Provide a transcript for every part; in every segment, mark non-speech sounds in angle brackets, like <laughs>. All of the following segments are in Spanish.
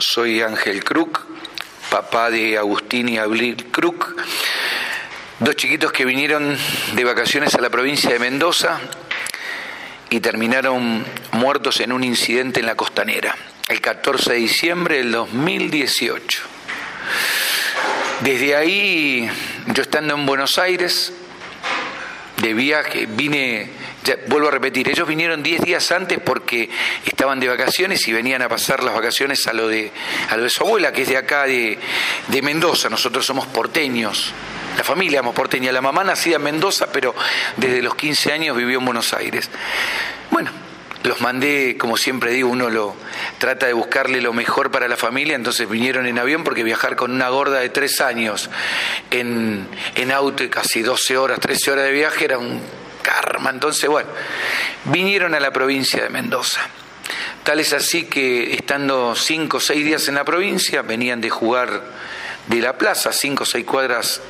Soy Ángel Kruk, papá de Agustín y Abril Kruk, dos chiquitos que vinieron de vacaciones a la provincia de Mendoza y terminaron muertos en un incidente en la costanera, el 14 de diciembre del 2018. Desde ahí, yo estando en Buenos Aires, de viaje, vine vuelvo a repetir, ellos vinieron 10 días antes porque estaban de vacaciones y venían a pasar las vacaciones a lo de, a lo de su abuela, que es de acá de, de Mendoza. Nosotros somos porteños. La familia somos porteña. La mamá nacida en Mendoza, pero desde los 15 años vivió en Buenos Aires. Bueno, los mandé, como siempre digo, uno lo trata de buscarle lo mejor para la familia, entonces vinieron en avión porque viajar con una gorda de tres años en, en auto y casi 12 horas, 13 horas de viaje era un karma. Entonces, bueno, vinieron a la provincia de Mendoza. Tal es así que estando cinco o seis días en la provincia, venían de jugar de la plaza, cinco o seis cuadras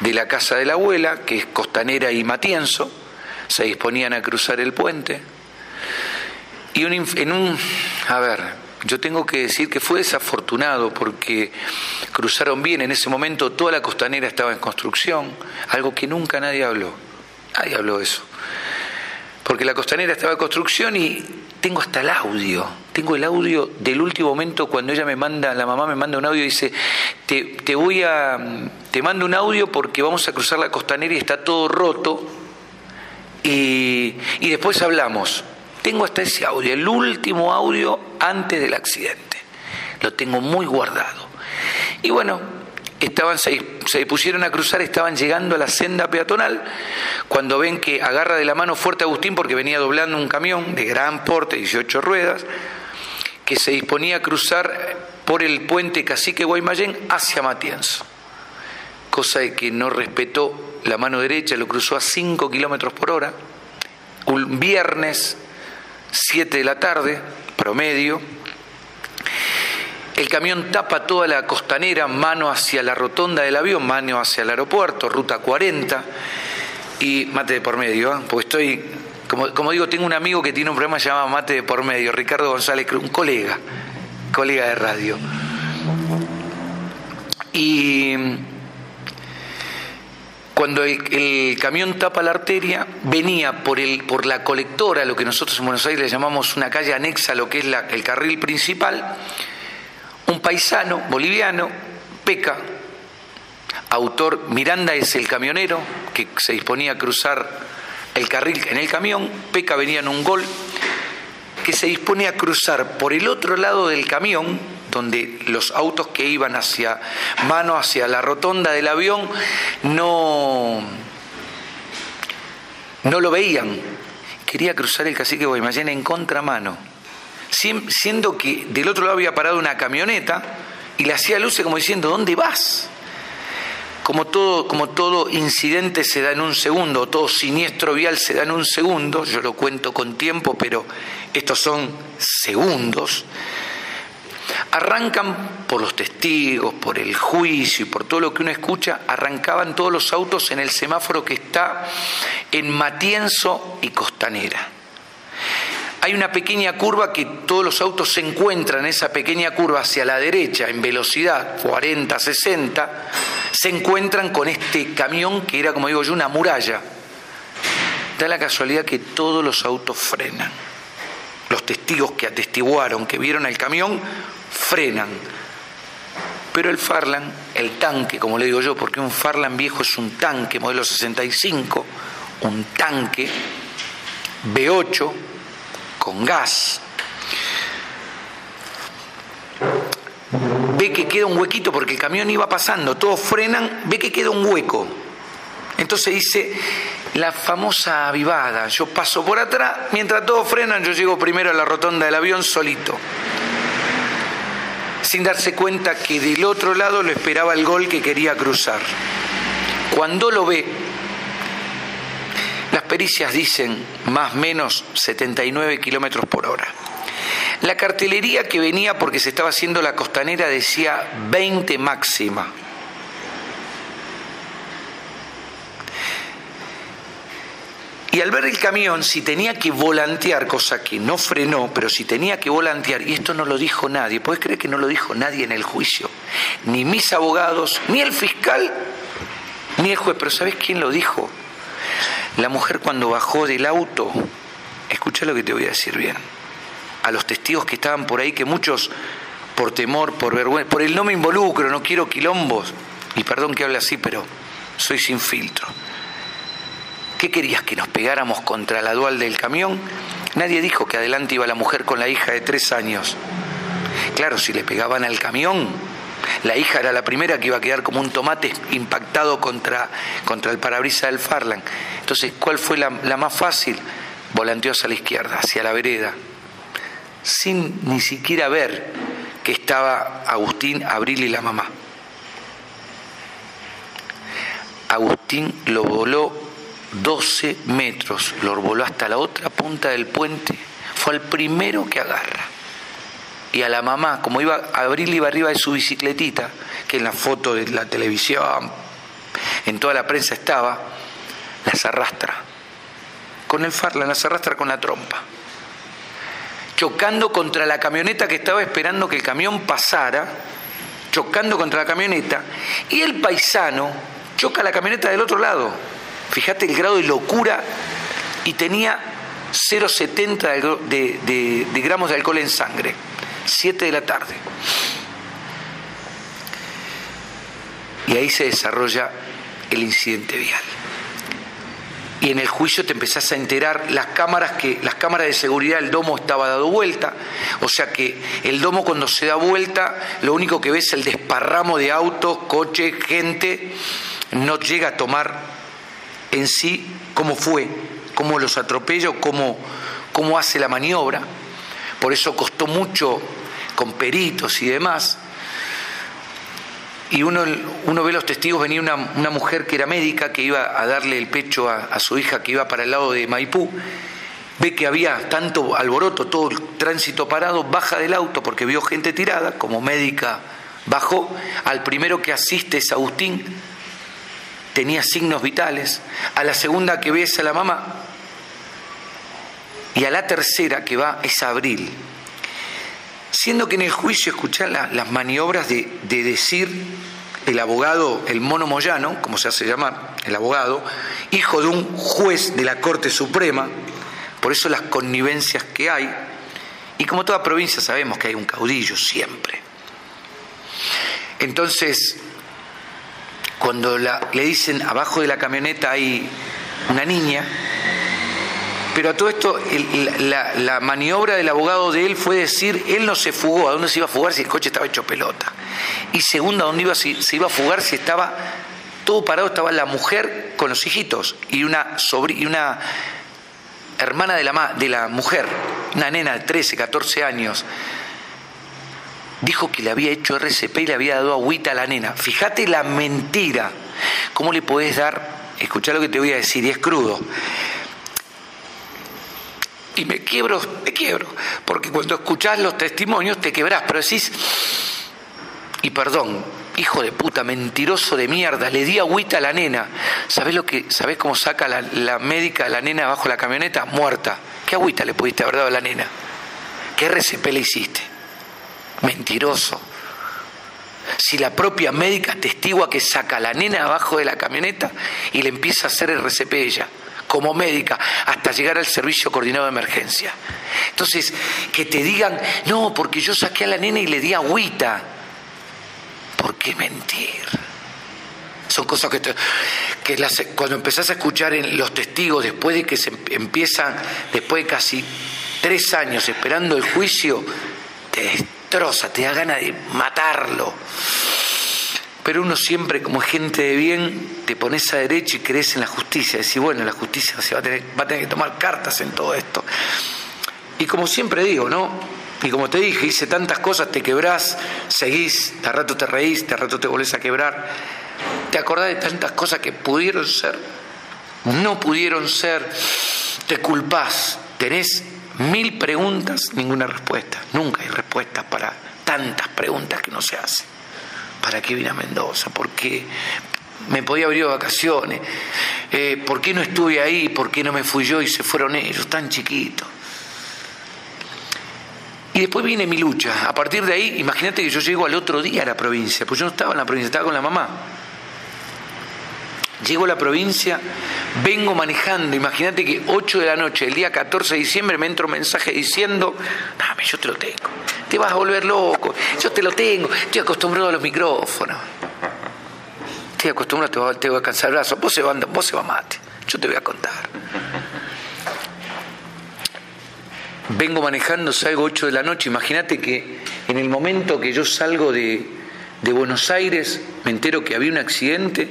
de la casa de la abuela, que es Costanera y Matienzo, se disponían a cruzar el puente. Y en un, a ver, yo tengo que decir que fue desafortunado porque cruzaron bien, en ese momento toda la costanera estaba en construcción, algo que nunca nadie habló. Nadie habló de eso. Porque la costanera estaba en construcción y tengo hasta el audio. Tengo el audio del último momento cuando ella me manda, la mamá me manda un audio y dice, te, te voy a, te mando un audio porque vamos a cruzar la costanera y está todo roto y, y después hablamos. Tengo hasta ese audio, el último audio antes del accidente. Lo tengo muy guardado. Y bueno, estaban, se, pusieron a cruzar, estaban llegando a la senda peatonal, cuando ven que agarra de la mano fuerte Agustín porque venía doblando un camión de gran porte, 18 ruedas, que se disponía a cruzar por el puente Cacique Guaymallén hacia Matienzo, cosa de que no respetó la mano derecha, lo cruzó a 5 kilómetros por hora, un viernes, 7 de la tarde, promedio, el camión tapa toda la costanera, mano hacia la rotonda del avión, mano hacia el aeropuerto, ruta 40, y mate de por medio, ¿eh? porque estoy, como, digo, tengo un amigo que tiene un programa llamado Mate de por medio, Ricardo González, un colega, colega de radio. Y cuando el, camión tapa la arteria, venía por, el, por la colectora, lo que nosotros en Buenos Aires le llamamos una calle anexa a lo que es el carril principal, un paisano boliviano, Peca, autor, Miranda es el camionero que se disponía a cruzar el carril en el camión, Peca venía en un gol, que se disponía a cruzar por el otro lado del camión, donde los autos que iban hacia mano, hacia la rotonda del avión, no, no lo veían. Quería cruzar el cacique Guaymallén en contramano siendo que del otro lado había parado una camioneta y le hacía luces como diciendo, ¿dónde vas? Como todo, como todo incidente se da en un segundo, todo siniestro vial se da en un segundo, yo lo cuento con tiempo, pero estos son segundos, arrancan por los testigos, por el juicio y por todo lo que uno escucha, arrancaban todos los autos en el semáforo que está en Matienzo y Costanera hay una pequeña curva que todos los autos se encuentran, esa pequeña curva hacia la derecha, en velocidad 40, 60, se encuentran con este camión que era, como digo yo, una muralla. Da la casualidad que todos los autos frenan. Los testigos que atestiguaron, que vieron el camión, frenan. Pero el Farlan, el tanque, como le digo yo, porque un Farlan viejo es un tanque, modelo 65, un tanque B8, con gas. Ve que queda un huequito porque el camión iba pasando, todos frenan, ve que queda un hueco. Entonces dice la famosa avivada, yo paso por atrás, mientras todos frenan, yo llego primero a la rotonda del avión solito. Sin darse cuenta que del otro lado lo esperaba el gol que quería cruzar. Cuando lo ve, las pericias dicen más o menos 79 kilómetros por hora. La cartelería que venía porque se estaba haciendo la costanera decía 20 máxima. Y al ver el camión, si tenía que volantear, cosa que no frenó, pero si tenía que volantear, y esto no lo dijo nadie, ¿puedes creer que no lo dijo nadie en el juicio? Ni mis abogados, ni el fiscal, ni el juez. Pero ¿sabes quién lo dijo? La mujer cuando bajó del auto, escucha lo que te voy a decir bien, a los testigos que estaban por ahí, que muchos por temor, por vergüenza, por el no me involucro, no quiero quilombos, y perdón que hable así, pero soy sin filtro ¿Qué querías que nos pegáramos contra la dual del camión? Nadie dijo que adelante iba la mujer con la hija de tres años. Claro, si le pegaban al camión, la hija era la primera que iba a quedar como un tomate impactado contra, contra el parabrisas del Farland. Entonces, ¿cuál fue la, la más fácil? Volanteó hacia la izquierda, hacia la vereda, sin ni siquiera ver que estaba Agustín, Abril y la mamá. Agustín lo voló 12 metros, lo voló hasta la otra punta del puente, fue el primero que agarra. Y a la mamá, como iba, Abril iba arriba de su bicicletita, que en la foto de la televisión, en toda la prensa estaba, las arrastra. Con el farla, las arrastra con la trompa. Chocando contra la camioneta que estaba esperando que el camión pasara, chocando contra la camioneta, y el paisano choca la camioneta del otro lado Fíjate el grado de locura y tenía 0,70 de, de, gramos de alcohol en sangre. 7 de la tarde. Y ahí se desarrolla el incidente vial. Y en el juicio te empezás a enterar las cámaras que las cámaras de seguridad del domo estaba dado vuelta, o sea que el domo cuando se da vuelta lo único que ves es el desparramo de autos, coches, gente, no llega a tomar en sí cómo fue, cómo los atropello, cómo, cómo hace la maniobra. Por eso costó mucho con peritos y demás. Y uno, uno ve los testigos, venía una, una, mujer que era médica, que iba a darle el pecho a, a su hija que iba para el lado de Maipú, ve que había tanto alboroto, todo el tránsito parado, baja del auto porque vio gente tirada, como médica bajó, al primero que asiste es Agustín, tenía signos vitales, a la segunda que ves a la mamá y a la tercera que va es Abril. Siendo que en el juicio escuchar las maniobras de, de, decir el abogado, el mono Moyano, como se hace llamar, el abogado, hijo de un juez de la Corte Suprema, por eso las connivencias que hay, y como toda provincia sabemos que hay un caudillo siempre. Entonces, cuando le dicen abajo de la camioneta hay una niña, pero a todo esto la, maniobra del abogado de él fue decir, él no se fugó, ¿a dónde se iba a fugar si el coche estaba hecho pelota? Y segundo, ¿a dónde iba, se iba a fugar si estaba todo parado, estaba la mujer con los hijitos y una, y una hermana de la, de la mujer, una nena de 13, 14 años, dijo que le había hecho RCP y le había dado agüita a la nena. Fíjate la mentira. ¿Cómo le podés dar? Escuchá lo que te voy a decir, y es crudo. Y me quiebro, me quiebro, porque cuando escuchás los testimonios te quebrás, pero decís, y perdón, hijo de puta, mentiroso de mierda, le di agüita a la nena. ¿Sabés lo que, sabés cómo saca la, médica a la nena abajo de la camioneta? Muerta. ¿Qué agüita le pudiste haber dado a la nena? ¿Qué RCP le hiciste? Mentiroso. Si la propia médica testigua que saca a la nena abajo de la camioneta y le empieza a hacer RCP ella, como médica, hasta llegar al servicio coordinado de emergencia. Entonces, que te digan, no, porque yo saqué a la nena y le di agüita. ¿Por qué mentir? Son cosas que, que cuando empezás a escuchar en los testigos, después de que se empiezan, después de casi tres años esperando el juicio, te troza, te da ganas de matarlo. Pero uno siempre, como gente de bien, te pones a derecho y crees en la justicia. Decís, bueno, la justicia se va a, tener, va a tener que tomar cartas en todo esto. Y como siempre digo, ¿no? Y como te dije, hice tantas cosas, te quebrás, seguís, de rato te reís, de rato te volvés a quebrar. Te acordás de tantas cosas que pudieron ser, no pudieron ser, te culpás, tenés Mil preguntas, ninguna respuesta. Nunca hay respuestas para tantas preguntas que no se hacen. ¿Para qué vine a Mendoza? ¿Por qué? me podía de vacaciones. Eh, ¿Por qué no estuve ahí? ¿Por qué no me fui yo y se fueron ellos, tan chiquitos? Y después viene mi lucha. A partir de ahí, imagínate que yo llego al otro día a la provincia, pues yo no estaba en la provincia, estaba con la mamá. Llego a la provincia, vengo manejando, imagínate que 8 de la noche, el día 14 de diciembre, me entra un mensaje diciendo, dame, yo te lo tengo, te vas a volver loco, yo te lo tengo, estoy acostumbrado a los micrófonos, estoy acostumbrado, te voy a cansar el brazo, vos se va, vos se va mate, yo te voy a contar. Vengo manejando, salgo 8 de la noche, imagínate que en el momento que yo salgo de Buenos Aires, me entero que había un accidente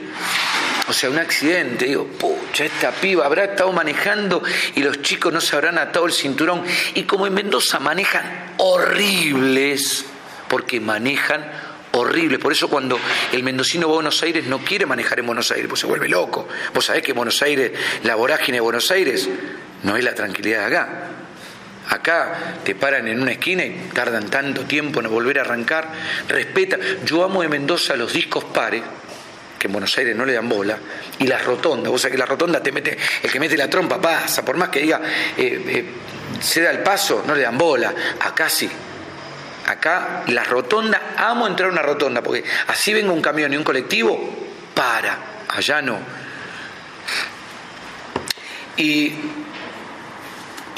o sea, un accidente, digo, pucha, esta piba habrá estado manejando y los chicos no se habrán atado el cinturón. Y como en Mendoza manejan horribles, porque manejan horribles. Por eso cuando el mendocino va a Buenos Aires no quiere manejar en Buenos Aires, pues se vuelve loco. Vos sabés que Buenos Aires, la vorágine de Buenos Aires, no es la tranquilidad de acá. Acá te paran en una esquina y tardan tanto tiempo en volver a arrancar. Respeta. Yo amo de Mendoza los discos pares que en Buenos Aires no le dan bola, y las rotondas, vos sabés que la rotonda te mete, el que mete la trompa pasa, por más que diga, eh, eh, se da el paso, no le dan bola, acá sí. Acá la rotonda, amo entrar a una rotonda, porque así venga un camión y un colectivo, para, allá no. Y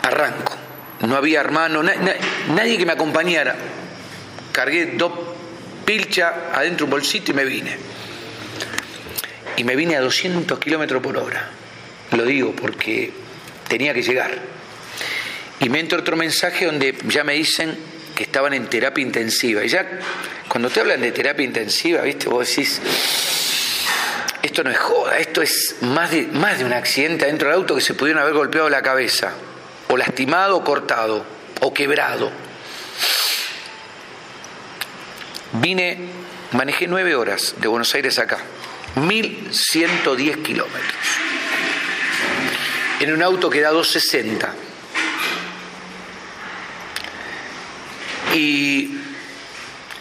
arranco, no había hermano, nadie que me acompañara. Cargué dos pilchas adentro un bolsito y me vine y me vine a 200 kilómetros por hora. Lo digo porque tenía que llegar. Y me entra otro mensaje donde ya me dicen que estaban en terapia intensiva. Y ya, cuando te hablan de terapia intensiva, ¿viste? Vos decís, esto no es joda, esto es más de, más de un accidente adentro del auto que se pudieron haber golpeado la cabeza, o lastimado, o cortado, o quebrado. Vine, manejé nueve horas de Buenos Aires acá. 1.110 kilómetros. En un auto que da 260. Y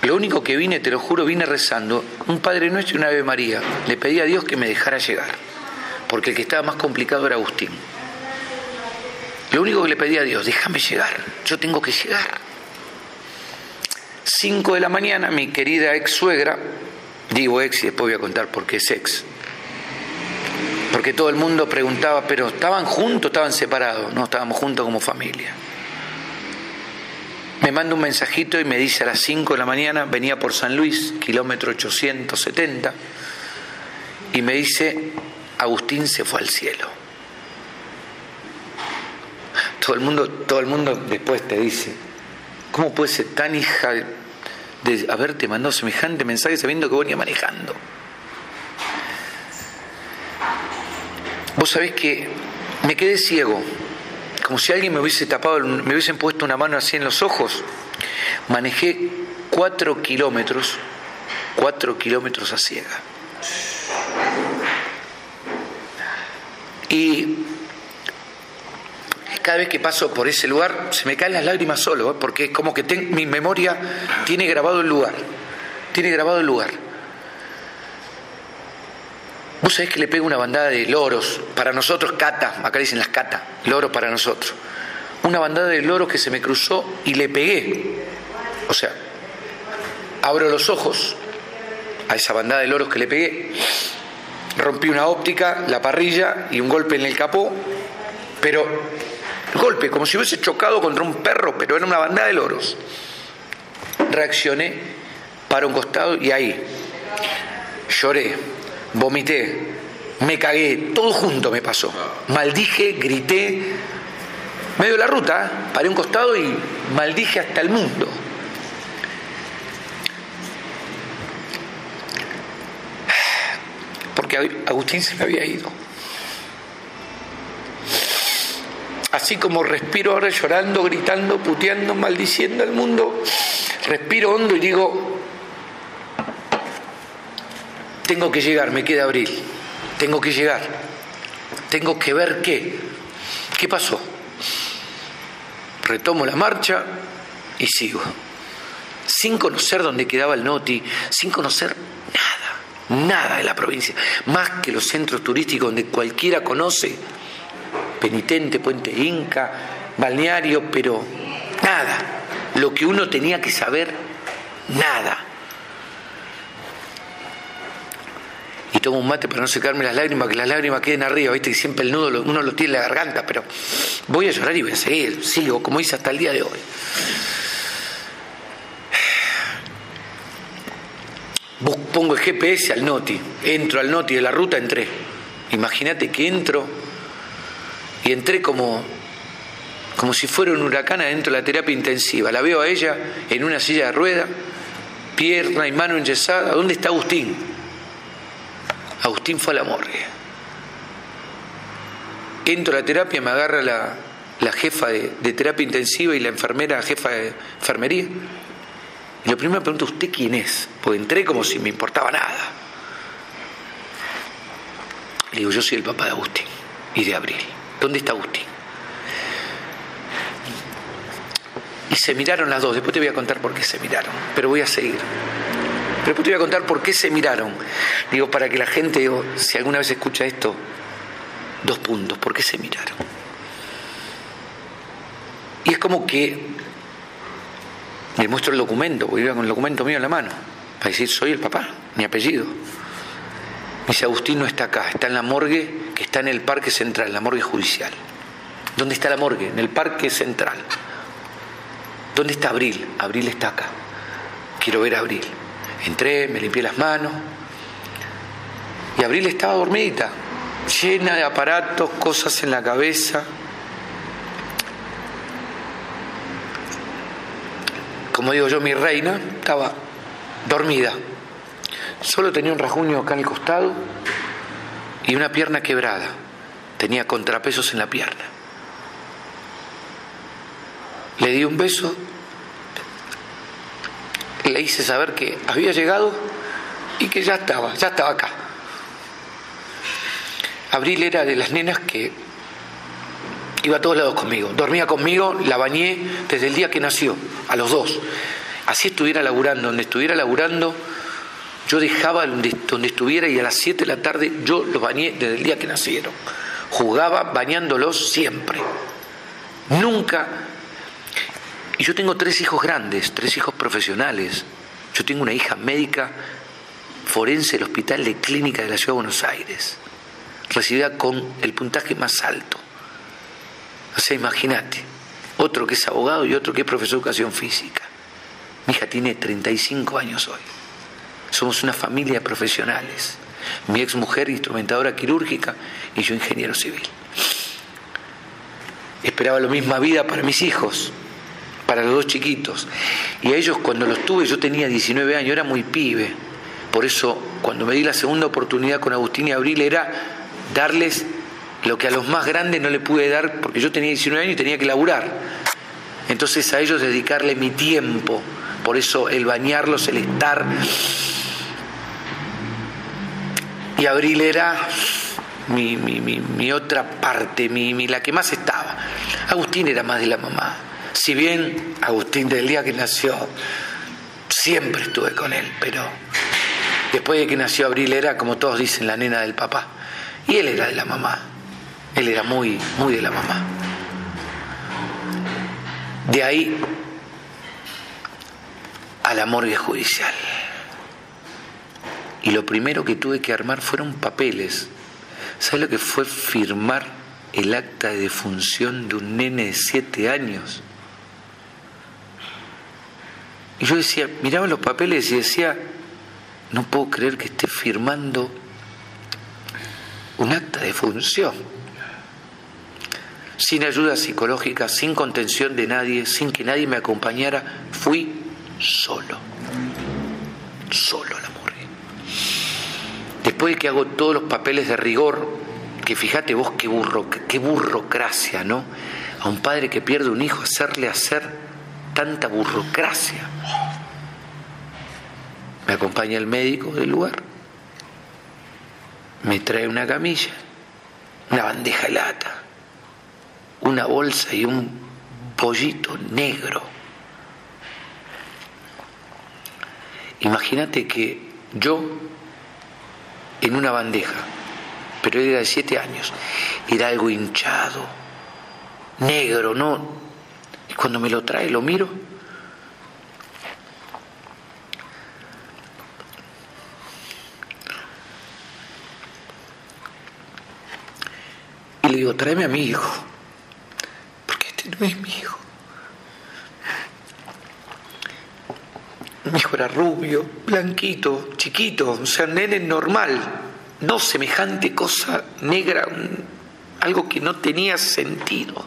lo único que vine, te lo juro, vine rezando un Padre Nuestro y una Ave María. Le pedí a Dios que me dejara llegar, porque el que estaba más complicado era Agustín. Lo único que le pedí a Dios, déjame llegar, yo tengo que llegar. 5 de la mañana, mi querida ex suegra Digo ex y después voy a contar por qué es ex. Porque todo el mundo preguntaba, pero ¿estaban juntos estaban separados? No, estábamos juntos como familia. Me manda un mensajito y me dice a las 5 de la mañana, venía por San Luis, kilómetro 870, y me dice, Agustín se fue al cielo. Todo el mundo, todo el mundo después te dice, ¿cómo puede ser tan hija de haberte mandado semejante mensaje sabiendo que venía manejando. Vos sabés que me quedé ciego, como si alguien me hubiese tapado, me hubiesen puesto una mano así en los ojos. Manejé cuatro kilómetros, cuatro kilómetros a ciega. Y cada vez que paso por ese lugar se me caen las lágrimas solo, ¿eh? porque es como que mi memoria tiene grabado el lugar, tiene grabado el lugar. Vos sabés que le pego una bandada de loros, para nosotros cata, acá dicen las cata, loros para nosotros. Una bandada de loros que se me cruzó y le pegué. O sea, abro los ojos a esa bandada de loros que le pegué, rompí una óptica, la parrilla y un golpe en el capó, pero golpe, como si hubiese chocado contra un perro, pero era una bandada de loros. Reaccioné para un costado y ahí lloré, vomité, me cagué, todo junto me pasó. Maldije, grité, medio de la ruta, paré un costado y maldije hasta el mundo. Porque Agustín se me había ido. Así como respiro ahora llorando, gritando, puteando, maldiciendo al mundo, respiro hondo y digo, tengo que llegar, me queda abril, tengo que llegar, tengo que ver qué, qué pasó. Retomo la marcha y sigo, sin conocer dónde quedaba el noti, sin conocer nada, nada de la provincia, más que los centros turísticos donde cualquiera conoce, penitente, puente inca, balneario, pero nada, lo que uno tenía que saber, nada. Y tomo un mate para no secarme las lágrimas, que las lágrimas queden arriba, viste que siempre el nudo uno lo tiene en la garganta, pero voy a llorar y voy a seguir, sigo, como hice hasta el día de hoy. pongo el GPS al Noti, entro al Noti de la ruta, entré. Imagínate que entro y entré como, como si fuera un huracán adentro de la terapia intensiva. La veo a ella en una silla de rueda, pierna y mano enyesada. ¿Dónde está Agustín? Agustín fue a la morgue. Entro a la terapia, me agarra la, jefa de, terapia intensiva y la enfermera, jefa de enfermería y lo primero me pregunto, ¿usted quién es? Porque entré como si me importaba nada. Le digo, yo soy el papá de Agustín y de Abril. ¿Dónde está Agustín? Y se miraron las dos, después te voy a contar por qué se miraron, pero voy a seguir. Pero después te voy a contar por qué se miraron. Digo, para que la gente, digo, si alguna vez escucha esto, dos puntos, ¿por qué se miraron? Y es como que le muestro el documento, porque iba con el documento mío en la mano, para decir, soy el papá, mi apellido. Dice, Agustín no está acá, está en la morgue, que está en el Parque Central, la morgue judicial. ¿Dónde está la morgue? En el Parque Central. ¿Dónde está Abril? Abril está acá. Quiero ver a Abril. Entré, me limpié las manos. Y Abril estaba dormidita, llena de aparatos, cosas en la cabeza. como digo yo, mi reina, estaba dormida. Solo tenía un rasguño acá en el costado y una pierna quebrada. Tenía contrapesos en la pierna. Le di un beso, le hice saber que había llegado y que ya estaba, ya estaba acá. Abril era de las nenas que Iba a todos lados conmigo. Dormía conmigo, la bañé desde el día que nació, a los dos. Así estuviera laburando, donde estuviera laburando, yo dejaba donde, estuviera y a las 7 de la tarde yo los bañé desde el día que nacieron. Jugaba bañándolos siempre. Nunca. Y yo tengo tres hijos grandes, tres hijos profesionales. Yo tengo una hija médica forense del Hospital de Clínica de la Ciudad de Buenos Aires, recibida con el puntaje más alto. O sea, imagínate, otro que es abogado y otro que es profesor de educación física. Mi hija tiene 35 años hoy. Somos una familia de profesionales. Mi ex mujer, instrumentadora quirúrgica, y yo ingeniero civil. Esperaba la misma vida para mis hijos, para los dos chiquitos. Y a ellos cuando los tuve, yo tenía 19 años, era muy pibe. Por eso, cuando me di la segunda oportunidad con Agustín y Abril, era darles lo que a los más grandes no le pude dar porque yo tenía 19 años y tenía que laburar. Entonces a ellos dedicarle mi tiempo, por eso el bañarlos, el estar. Y Abril era mi, mi, otra parte, mi, la que más estaba. Agustín era más de la mamá. Si bien Agustín del día que nació, siempre estuve con él, pero después de que nació Abril era, como todos dicen, la nena del papá. Y él era de la mamá. Él era muy, muy de la mamá. De ahí a la morgue judicial. Y lo primero que tuve que armar fueron papeles. ¿Sabes lo que fue firmar el acta de defunción de un nene de siete años? Y yo decía, miraba los papeles y decía, no puedo creer que esté firmando un acta de función sin ayuda psicológica, sin contención de nadie, sin que nadie me acompañara, fui solo, solo la morgue. Después de que hago todos los papeles de rigor, que fíjate vos qué burro, qué burrocracia, ¿no? A un padre que pierde un hijo, hacerle hacer tanta burocracia. Me acompaña el médico del lugar, me trae una camilla, una bandeja de lata, una bolsa y un pollito negro. Imagínate que yo en una bandeja, pero era de siete años, era algo hinchado, negro, ¿no? Y cuando me lo trae, lo miro. Y le digo, tráeme a mi hijo, porque este no es mi hijo. Mi hijo era rubio, blanquito, chiquito, o sea, nene normal, no semejante cosa negra, algo que no tenía sentido.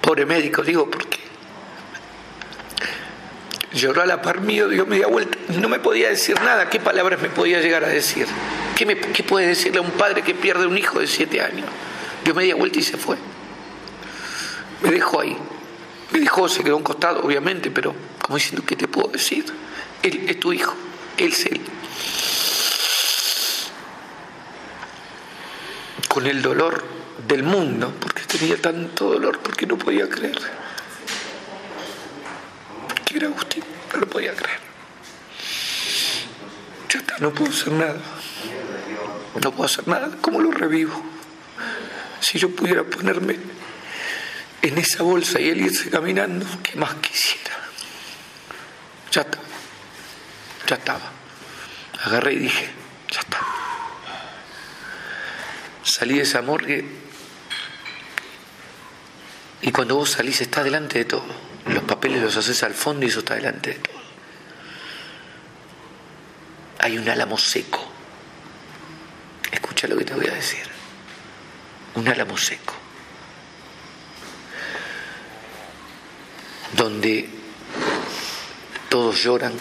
Pobre médico, digo, porque lloró a la par mío, dio media vuelta, no me podía decir nada, ¿qué palabras me podía llegar a decir? ¿Qué, ¿Qué puede decirle a un padre que pierde un hijo de siete años? Dio media vuelta y se fue. Me dejó ahí. Me dijo, se quedó a un costado, obviamente, pero como diciendo, ¿qué te puedo decir? Él es tu hijo, él es él. Con el dolor del mundo, porque tenía tanto dolor, porque no podía creer. Porque era Agustín, no lo podía creer. Ya está, no puedo hacer nada. No puedo hacer nada. ¿Cómo lo revivo? Si yo pudiera ponerme en esa bolsa y él irse caminando, ¿qué más quisiera? Ya está, ya estaba. Agarré y dije, ya está. Salí de esa morgue y cuando vos salís está delante de todo. Los papeles los haces al fondo y eso está delante de todo. Hay un álamo seco. Escucha lo que te voy a decir. Un álamo seco. Donde todos lloran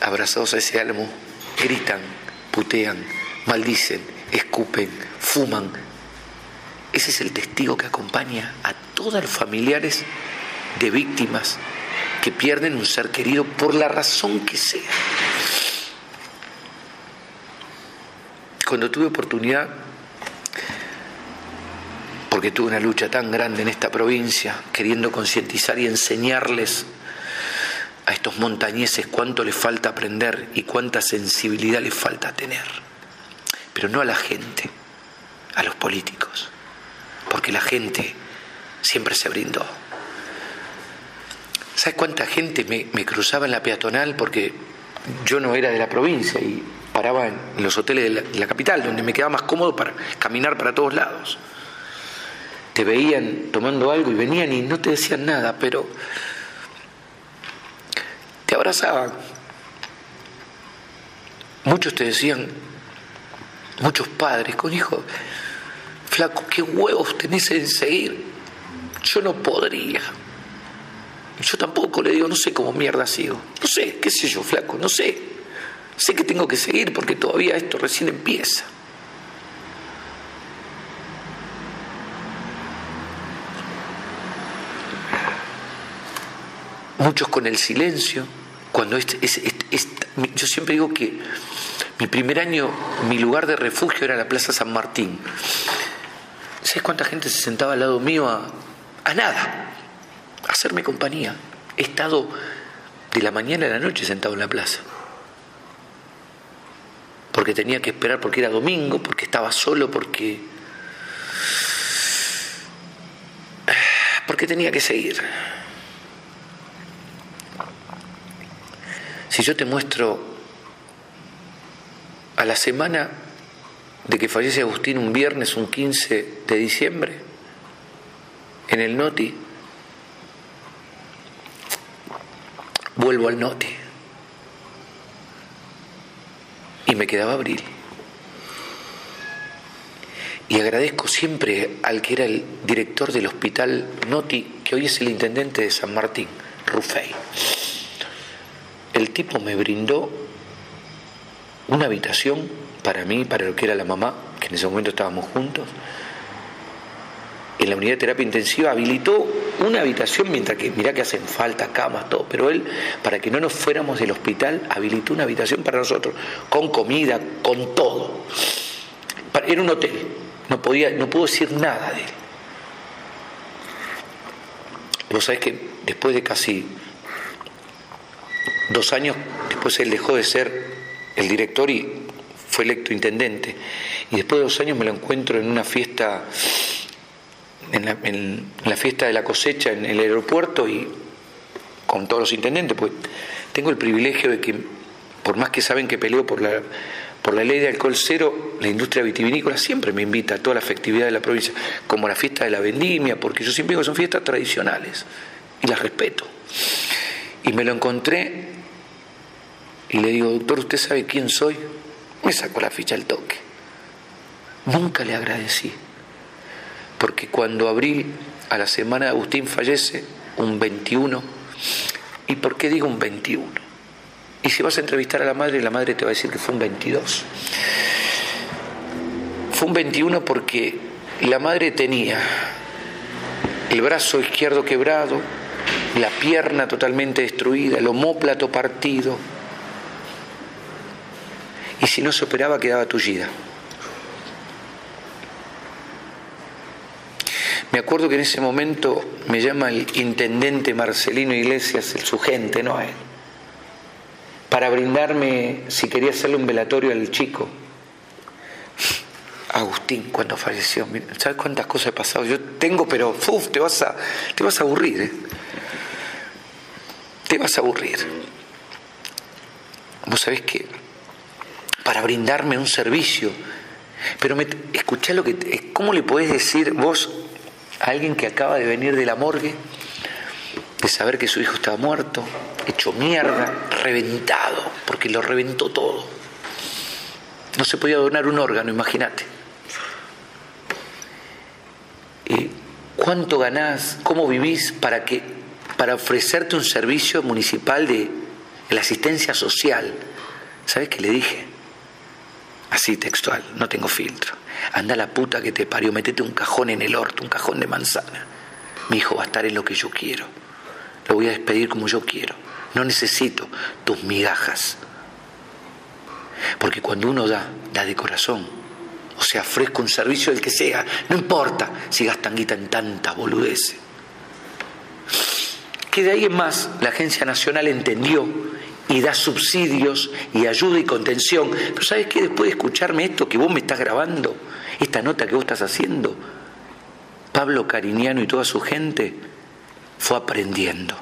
abrazados a ese álamo, gritan, putean, maldicen, escupen, fuman. Ese es el testigo que acompaña a todos los familiares de víctimas que pierden un ser querido por la razón que sea. Cuando tuve oportunidad porque tuve una lucha tan grande en esta provincia, queriendo concientizar y enseñarles a estos montañeses cuánto les falta aprender y cuánta sensibilidad les falta tener. Pero no a la gente, a los políticos, porque la gente siempre se brindó. ¿Sabes cuánta gente me, cruzaba en la peatonal? Porque yo no era de la provincia y paraba en los hoteles de la, de la capital, donde me quedaba más cómodo para caminar para todos lados te veían tomando algo y venían y no te decían nada, pero te abrazaban. Muchos te decían, muchos padres con hijos, flaco, qué huevos tenés en seguir. Yo no podría. Yo tampoco le digo, no sé cómo mierda sigo. No sé, qué sé yo, flaco, no sé. Sé que tengo que seguir porque todavía esto recién empieza. Muchos con el silencio, cuando es, yo siempre digo que mi primer año, mi lugar de refugio era la Plaza San Martín. ¿Sabes cuánta gente se sentaba al lado mío a, nada? Hacerme compañía. He estado de la mañana a la noche sentado en la plaza. Porque tenía que esperar porque era domingo, porque estaba solo, porque... porque tenía que seguir. Si yo te muestro a la semana de que fallece Agustín un viernes, un 15 de diciembre, en el Noti, vuelvo al Noti. Y me quedaba abril. Y agradezco siempre al que era el director del hospital Noti, que hoy es el intendente de San Martín, Rufey el tipo me brindó una habitación para mí, para lo que era la mamá, que en ese momento estábamos juntos. En la unidad de terapia intensiva habilitó una habitación, mientras que, mirá que hacen falta camas, todo, pero él, para que no nos fuéramos del hospital, habilitó una habitación para nosotros, con comida, con todo. Era un hotel, no, podía, no puedo decir nada de él. Vos sabés que después de casi dos años después él dejó de ser el director y fue electo intendente. Y después de dos años me lo encuentro en una fiesta, en la, en la fiesta de la cosecha en el aeropuerto y con todos los intendentes, pues tengo el privilegio de que, por más que saben que peleo por la, por la ley de alcohol cero, la industria vitivinícola siempre me invita a toda la festividad de la provincia, como la fiesta de la vendimia, porque yo siempre digo que son fiestas tradicionales y las respeto. Y me lo encontré y le digo, doctor, ¿usted sabe quién soy? Me sacó la ficha al toque. Nunca le agradecí, porque cuando abril, a la semana de Agustín fallece, un 21, ¿y por qué digo un 21? Y si vas a entrevistar a la madre, la madre te va a decir que fue un 22. Fue un 21 porque la madre tenía el brazo izquierdo quebrado, la pierna totalmente destruida, el homóplato partido, y si no se operaba quedaba tullida. Me acuerdo que en ese momento me llama el intendente Marcelino Iglesias, el su gente, ¿no? Para brindarme si quería hacerle un velatorio al chico. Agustín, cuando falleció, ¿sabes cuántas cosas he pasado? Yo tengo, pero uf, te vas a, te vas a aburrir, ¿eh? Te vas a aburrir. Vos sabés que para brindarme un servicio. Pero me, lo que. ¿Cómo le podés decir vos a alguien que acaba de venir de la morgue, de saber que su hijo estaba muerto, hecho mierda, reventado, porque lo reventó todo? No se podía donar un órgano, imagínate. ¿Cuánto ganás? ¿Cómo vivís para, que, para ofrecerte un servicio municipal de la asistencia social? ¿Sabes qué le dije? Así textual, no tengo filtro. Anda la puta que te parió, metete un cajón en el orto, un cajón de manzana. Mi hijo va a estar en lo que yo quiero. Lo voy a despedir como yo quiero. No necesito tus migajas. Porque cuando uno da, da de corazón. O sea, ofrezco un servicio del que sea. No importa si gastan guita en tanta boludez. Que de ahí en más la Agencia Nacional entendió y da subsidios y ayuda y contención. Pero ¿sabes qué? Después de escucharme esto que vos me estás grabando, esta nota que vos estás haciendo, Pablo Cariñano y toda su gente fue aprendiendo.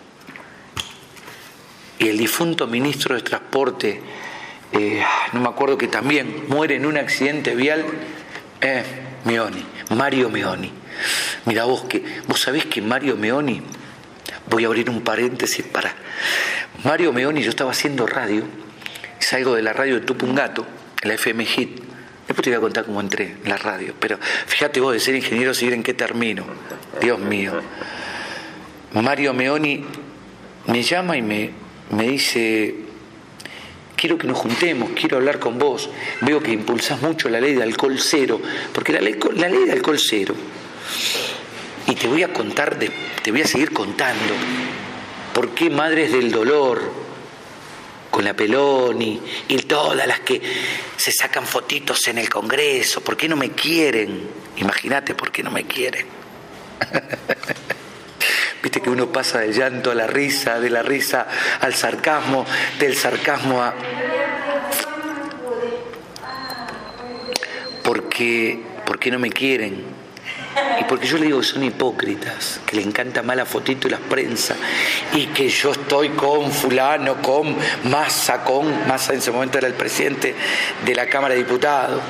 Y el difunto ministro de Transporte, eh, no me acuerdo que también muere en un accidente vial, eh, Meoni, Mario Meoni. Mira vos que, vos sabés que Mario Meoni, voy a abrir un paréntesis para Mario Meoni, yo estaba haciendo radio, salgo de la radio de Tupungato, en la FM Hit. Después te voy a contar cómo entré en la radio, pero fíjate vos de ser ingeniero seguir en qué termino. Dios mío. Mario Meoni me llama y me, me dice, quiero que nos juntemos, quiero hablar con vos. Veo que impulsás mucho la ley de alcohol cero, porque la ley, la ley de alcohol cero, y te voy a contar, te voy a seguir contando ¿Por qué Madres del Dolor con la Peloni y todas las que se sacan fotitos en el Congreso? ¿Por qué no me quieren? Imagínate por qué no me quieren. <laughs> Viste que uno pasa del llanto a la risa, de la risa al sarcasmo, del sarcasmo a... Porque, ¿por qué no me quieren? Y porque yo le digo que son hipócritas, que le encanta más la fotito y las prensa, y que yo estoy con fulano, con Massa, con Massa en ese momento era el presidente de la Cámara de Diputados.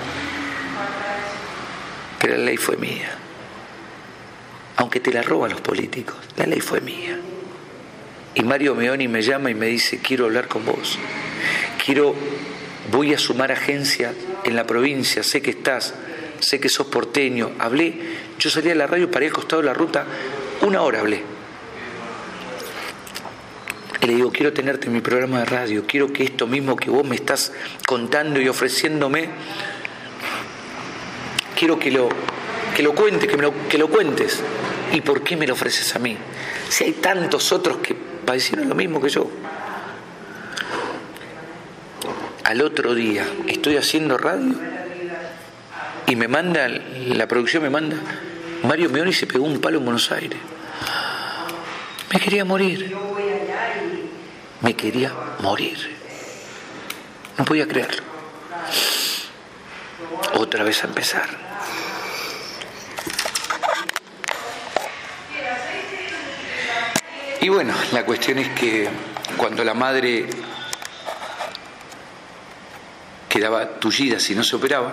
Pero la ley fue mía. Aunque te la roban los políticos, la ley fue mía. Y Mario Meoni me llama y me dice, quiero hablar con vos. Quiero, voy a sumar agencia en la provincia, sé que estás sé que sos porteño, hablé, yo salí a la radio, paré al costado de la ruta, una hora hablé. Y le digo, quiero tenerte en mi programa de radio, quiero que esto mismo que vos me estás contando y ofreciéndome, quiero que lo, que lo cuentes, que, lo, que lo cuentes. ¿Y por qué me lo ofreces a mí? Si hay tantos otros que padecieron lo mismo que yo. Al otro día estoy haciendo radio y me manda, la producción me manda, Mario Meoni se pegó un palo en Buenos Aires. Me quería morir. Me quería morir. No podía creerlo. Otra vez a empezar. Y bueno, la cuestión es que cuando la madre quedaba tullida si no se operaba,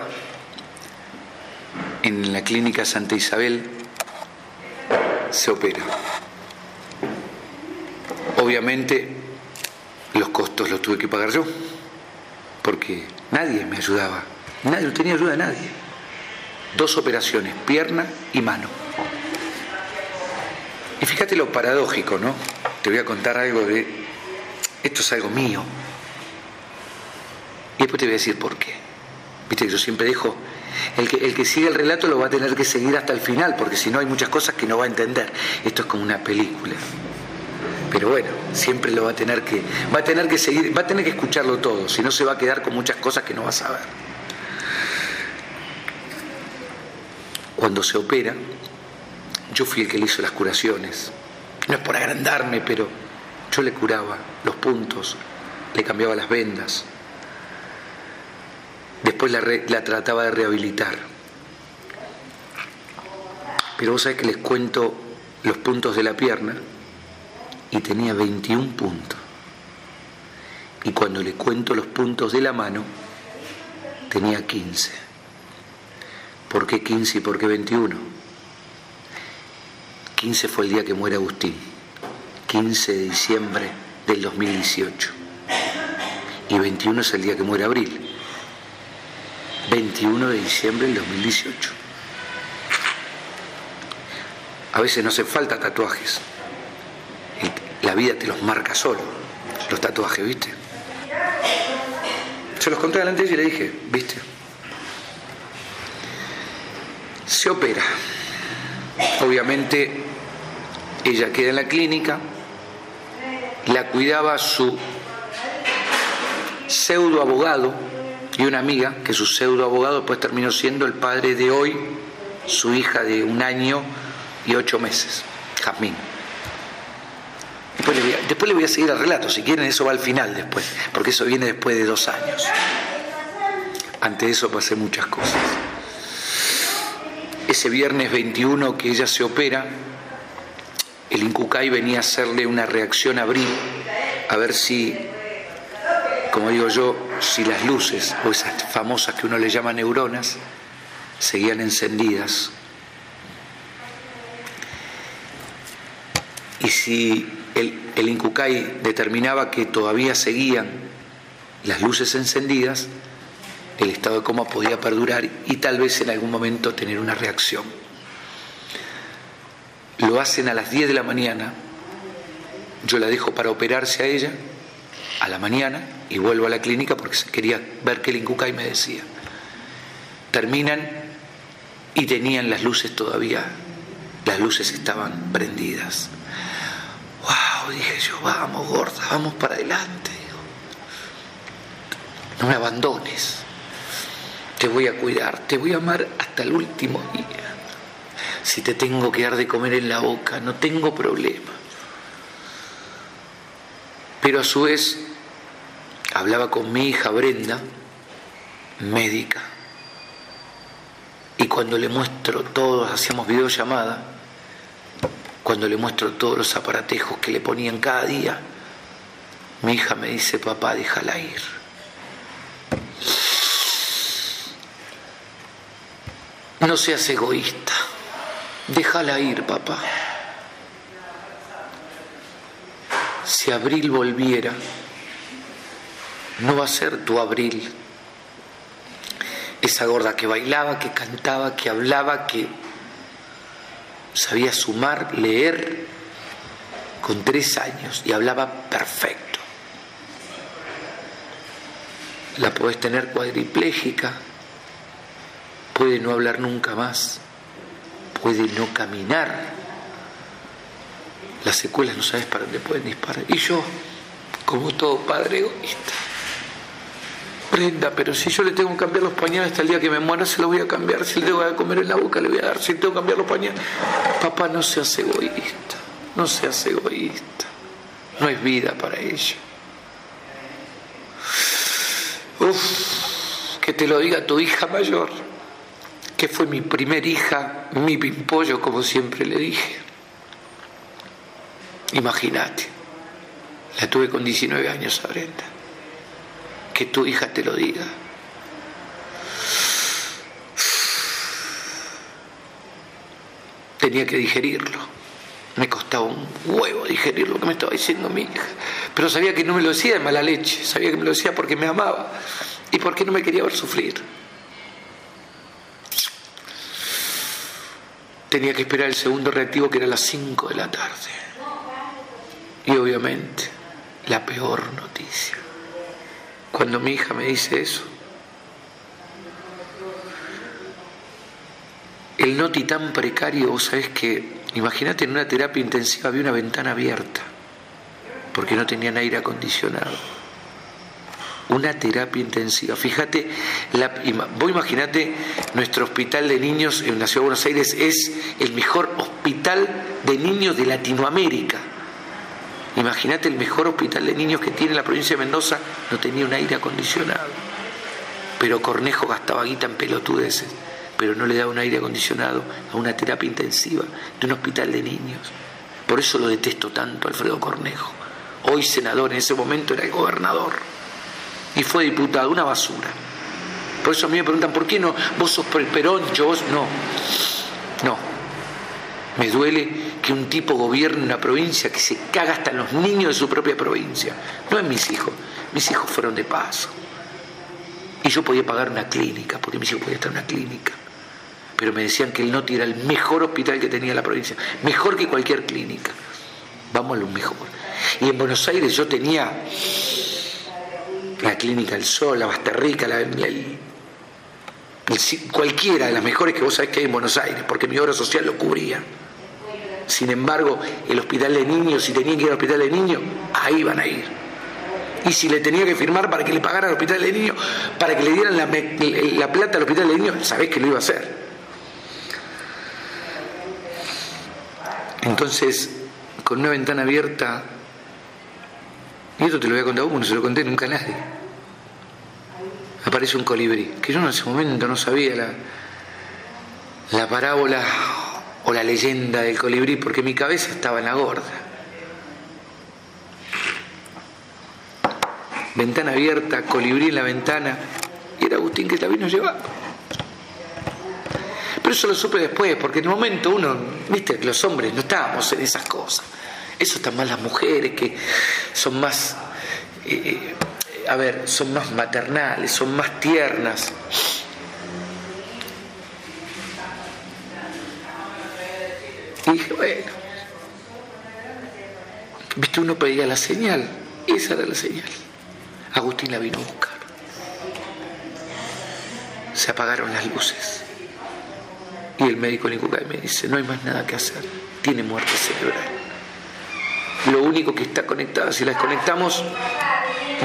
en la clínica Santa Isabel se opera. Obviamente los costos los tuve que pagar yo, porque nadie me ayudaba, nadie, no tenía ayuda de nadie. Dos operaciones, pierna y mano. Y fíjate lo paradójico, ¿no? Te voy a contar algo de, esto es algo mío. Y después te voy a decir por qué. Viste que yo siempre dejo el que, sigue el relato lo va a tener que seguir hasta el final, porque si no hay muchas cosas que no va a entender. Esto es como una película. Pero bueno, siempre lo va a tener que, va a tener que seguir, va a tener que escucharlo todo, si no se va a quedar con muchas cosas que no va a saber. Cuando se opera, yo fui el que le hizo las curaciones. No es por agrandarme, pero yo le curaba los puntos, le cambiaba las vendas, Después la, trataba de rehabilitar. Pero vos sabés que les cuento los puntos de la pierna y tenía 21 puntos. Y cuando le cuento los puntos de la mano, tenía 15. ¿Por qué 15 y por qué 21? 15 fue el día que muere Agustín, 15 de diciembre del 2018. Y 21 es el día que muere Abril, 21 de diciembre del 2018. A veces no hace falta tatuajes. La vida te los marca solo, los tatuajes, ¿viste? Se los conté delante y le dije, ¿viste? Se opera. Obviamente ella queda en la clínica, la cuidaba su pseudo abogado, y una amiga que su pseudo abogado pues terminó siendo el padre de hoy, su hija de un año y ocho meses, Jazmín. Después le, voy a, después le voy a seguir el relato, si quieren eso va al final después, porque eso viene después de dos años. Ante eso pasé muchas cosas. Ese viernes 21 que ella se opera, el Incucay venía a hacerle una reacción a Abril, a ver si como digo yo, si las luces, o esas famosas que uno le llama neuronas, seguían encendidas. Y si el, el determinaba que todavía seguían las luces encendidas, el estado de coma podía perdurar y tal vez en algún momento tener una reacción. Lo hacen a las 10 de la mañana, yo la dejo para operarse a ella a la mañana y vuelvo a la clínica porque quería ver qué el Incucay me decía. Terminan y tenían las luces todavía, las luces estaban prendidas. ¡Wow! Dije yo, vamos, gorda, vamos para adelante. No me abandones. Te voy a cuidar, te voy a amar hasta el último día. Si te tengo que dar de comer en la boca, no tengo problema. Pero a su vez hablaba con mi hija Brenda, médica, y cuando le muestro todos, hacíamos videollamada, cuando le muestro todos los aparatejos que le ponían cada día, mi hija me dice, papá, déjala ir. No seas egoísta, déjala ir, papá. Si Abril volviera, no va a ser tu abril. Esa gorda que bailaba, que cantaba, que hablaba, que sabía sumar, leer con tres años y hablaba perfecto. La podés tener cuadriplégica, puede no hablar nunca más, puede no caminar. Las secuelas no sabes para dónde pueden disparar. Y yo, como todo padre egoísta, Brenda, pero si yo le tengo que cambiar los pañales hasta el día que me muera, se los voy a cambiar. Si le tengo que comer en la boca, le voy a dar. Si tengo que cambiar los pañales. Papá, no seas egoísta. No seas egoísta. No es vida para ella. Uf, que te lo diga tu hija mayor, que fue mi primer hija, mi pimpollo, como siempre le dije. Imagínate, la tuve con 19 años a Brenda. Que tu hija te lo diga. Tenía que digerirlo. Me costaba un huevo digerir lo que me estaba diciendo mi hija. Pero sabía que no me lo decía de mala leche, sabía que me lo decía porque me amaba y porque no me quería ver sufrir. Tenía que esperar el segundo reactivo que era a las 5 de la tarde. Y obviamente, la peor noticia. Cuando mi hija me dice eso, el noti tan precario, vos sabés que, imagínate en una terapia intensiva había una ventana abierta, porque no tenían aire acondicionado. Una terapia intensiva. Fíjate, la, vos imaginate, nuestro hospital de niños en la Ciudad de Buenos Aires es el mejor hospital de niños de Latinoamérica Imagínate el mejor hospital de niños que tiene la provincia de Mendoza, no tenía un aire acondicionado. Pero Cornejo gastaba guita en pelotudeces, pero no le daba un aire acondicionado a una terapia intensiva de un hospital de niños. Por eso lo detesto tanto, Alfredo Cornejo. Hoy senador, en ese momento era el gobernador. Y fue diputado, una basura. Por eso a mí me preguntan, ¿por qué no? Vos sos Perón, yo vos no. No. Me duele que un tipo gobierne una provincia que se caga hasta los niños de su propia provincia. No en mis hijos, mis hijos fueron de paso. Y yo podía pagar una clínica, porque mis hijos podían estar en una clínica. Pero me decían que el Noti era el mejor hospital que tenía la provincia, mejor que cualquier clínica. Vamos a lo mejor. Y en Buenos Aires yo tenía la clínica El Sol, la Basterrica, la, la, cualquiera de las mejores que vos sabés que hay en Buenos Aires, porque mi obra social lo cubría. Sin embargo, el hospital de niños, si tenían que ir al hospital de niños, ahí van a ir. Y si le tenía que firmar para que le pagara al hospital de niños, para que le dieran la, plata al hospital de niños, sabés que lo iba a hacer. Entonces, con una ventana abierta, y esto te lo voy a contar vos, no se lo conté nunca a nadie. Aparece un colibrí, que yo en ese momento no sabía la, la parábola o la leyenda del colibrí, porque mi cabeza estaba en la gorda. Ventana abierta, colibrí en la ventana, y era Agustín que la vino llevaba. Pero eso lo supe después, porque en el momento uno, viste, los hombres no estábamos en esas cosas. Eso están más las mujeres, que son más, eh, eh, a ver, son más maternales, son más tiernas. Y dije, bueno, viste, uno pedía la señal, esa era la señal. Agustín la vino a buscar. Se apagaron las luces. Y el médico Nicucay me dice, no hay más nada que hacer, tiene muerte cerebral. Lo único que está conectado, si la desconectamos,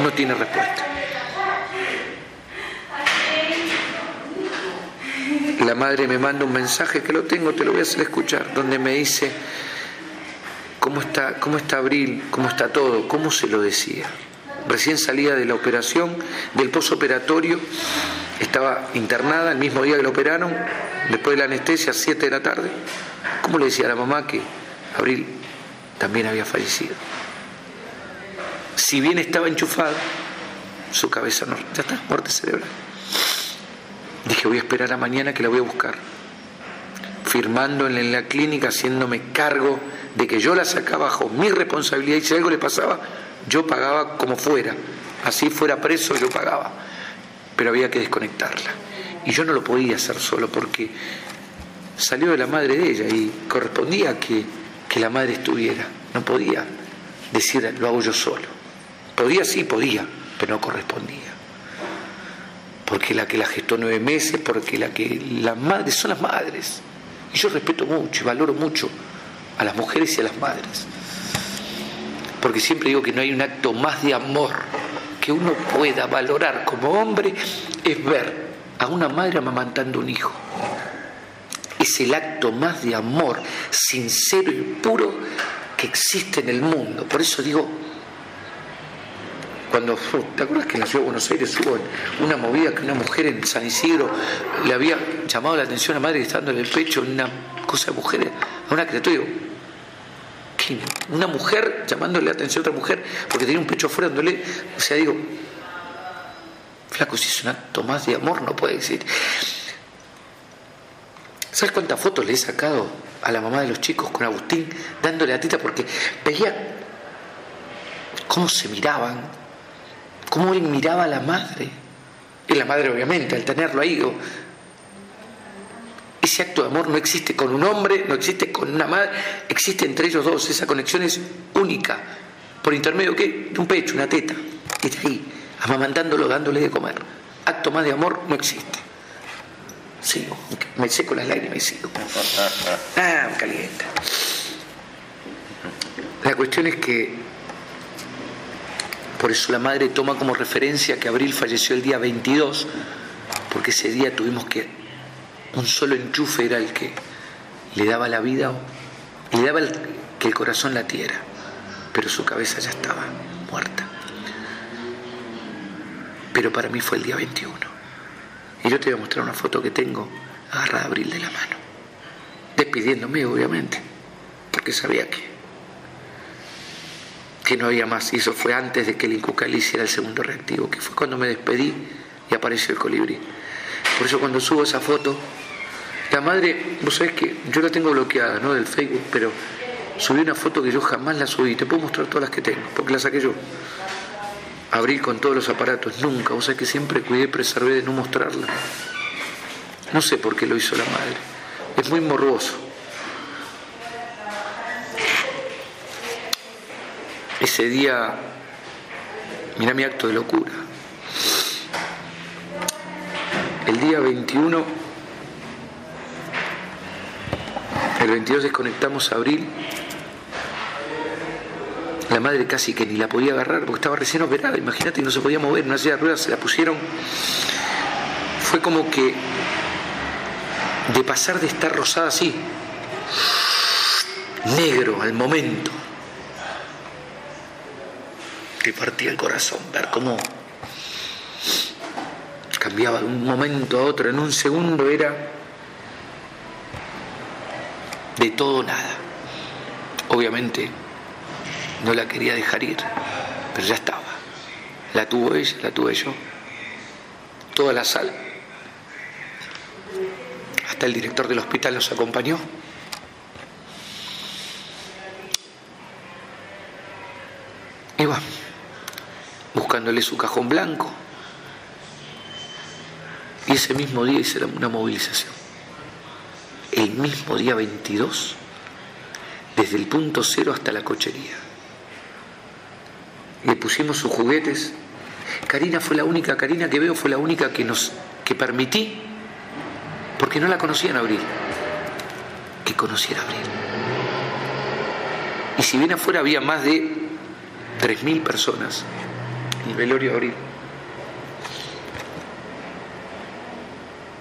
no tiene respuesta. La madre me manda un mensaje que lo tengo, te lo voy a hacer escuchar, donde me dice cómo está, cómo está Abril, cómo está todo, cómo se lo decía. Recién salía de la operación, del posoperatorio, estaba internada el mismo día que la operaron, después de la anestesia, 7 de la tarde. ¿Cómo le decía a la mamá que Abril también había fallecido? Si bien estaba enchufada, su cabeza no, ya está, muerte cerebral. Dije, voy a esperar a mañana que la voy a buscar. Firmando en la clínica, haciéndome cargo de que yo la sacaba bajo mi responsabilidad y si algo le pasaba, yo pagaba como fuera. Así fuera preso, yo pagaba. Pero había que desconectarla. Y yo no lo podía hacer solo porque salió de la madre de ella y correspondía que, que la madre estuviera. No podía decir, lo hago yo solo. Podía, sí, podía, pero no correspondía porque la que la gestó nueve meses, porque la que las madres son las madres. Y yo respeto mucho y valoro mucho a las mujeres y a las madres. Porque siempre digo que no hay un acto más de amor que uno pueda valorar como hombre, es ver a una madre amamantando un hijo. Es el acto más de amor sincero y puro que existe en el mundo. Por eso digo, cuando, ¿te acuerdas que en la ciudad de Buenos Aires hubo una movida que una mujer en San Isidro le había llamado la atención a la madre que estaba dándole el pecho en una cosa de mujeres, a una criatura? Una mujer llamándole la atención a otra mujer porque tenía un pecho afuera dándole, o sea, digo, flaco, si es un acto más de amor, no puede decir. ¿Sabes cuántas fotos le he sacado a la mamá de los chicos con Agustín dándole la tita? Porque veía cómo se miraban, cómo él miraba a la madre. Y la madre, obviamente, al tenerlo ahí, ese acto de amor no existe con un hombre, no existe con una madre, existe entre ellos dos. Esa conexión es única. ¿Por intermedio qué? De un pecho, una teta. Y está ahí, amamantándolo, dándole de comer. Acto más de amor no existe. Sigo, me seco las lágrimas y sigo. Ah, me calienta. La cuestión es que por eso la madre toma como referencia que Abril falleció el día 22, porque ese día tuvimos que, un solo enchufe era el que le daba la vida, le daba que el corazón latiera, pero su cabeza ya estaba muerta. Pero para mí fue el día 21. Y yo te voy a mostrar una foto que tengo agarrada a Abril de la mano, despidiéndome obviamente, porque sabía que que no había más. Y eso fue antes de que el Incucal hiciera el segundo reactivo, que fue cuando me despedí y apareció el colibrí. Por eso cuando subo esa foto, la madre, vos sabés que yo la tengo bloqueada, ¿no? Del Facebook, pero subí una foto que yo jamás la subí. Te puedo mostrar todas las que tengo, porque la saqué yo. Abrí con todos los aparatos, nunca. Vos sabés que siempre cuidé, preservé de no mostrarla. No sé por qué lo hizo la madre. Es muy morboso. Ese día, mira mi acto de locura. El día 21, el 22 desconectamos a Abril. La madre casi que ni la podía agarrar porque estaba recién operada, imagínate, no se podía mover, no hacía ruedas, se la pusieron. Fue como que de pasar de estar rosada así, negro al momento, te partía el corazón ver cómo cambiaba de un momento a otro, en un segundo era de todo nada. Obviamente no la quería dejar ir, pero ya estaba. La tuvo ella, la tuve yo. Toda la sala. Hasta el director del hospital nos acompañó. Y bueno, buscándole su cajón blanco. Y ese mismo día hice una movilización. El mismo día 22, desde el punto cero hasta la cochería. Le pusimos sus juguetes. Karina fue la única, Karina que veo fue la única que nos que permití, porque no la conocía en abril, que conociera abril. Y si bien afuera había más de 3.000 personas, el velorio abril.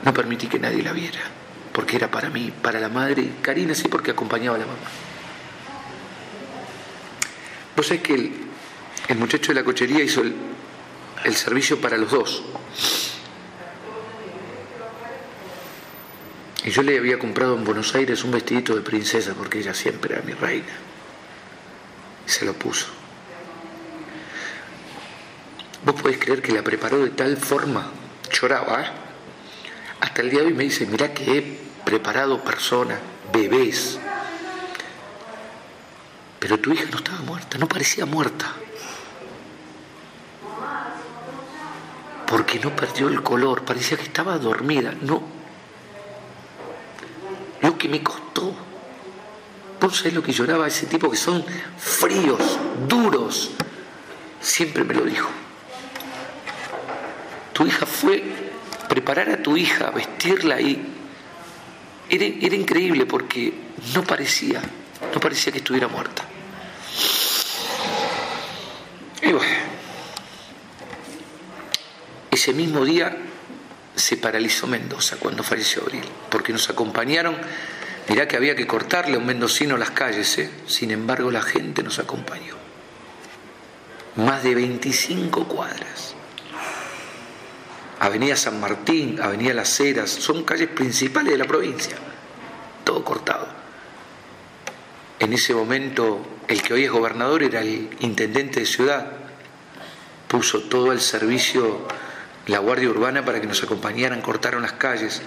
No permití que nadie la viera, porque era para mí, para la madre, Karina sí porque acompañaba a la mamá. Vos sabés que el, muchacho de la cochería hizo el, el servicio para los dos. Y yo le había comprado en Buenos Aires un vestidito de princesa porque ella siempre era mi reina. Y se lo puso. ¿Vos podés creer que la preparó de tal forma? Lloraba. ¿eh? Hasta el día de hoy me dice, mirá que he preparado personas, bebés. Pero tu hija no estaba muerta, no parecía muerta. Porque no perdió el color, parecía que estaba dormida. No. Lo que me costó. Vos sabés lo que lloraba ese tipo que son fríos, duros. Siempre me lo dijo tu hija fue preparar a tu hija, vestirla y era, era increíble porque no parecía, no parecía que estuviera muerta. Y bueno, ese mismo día se paralizó Mendoza cuando falleció Abril, porque nos acompañaron, mirá que había que cortarle a un mendocino las calles, ¿eh? sin embargo la gente nos acompañó. más de 25 cuadras. Avenida San Martín, Avenida Las Heras, son calles principales de la provincia, todo cortado. En ese momento, el que hoy es gobernador era el intendente de ciudad, puso todo al servicio la Guardia Urbana para que nos acompañaran, cortaron las calles,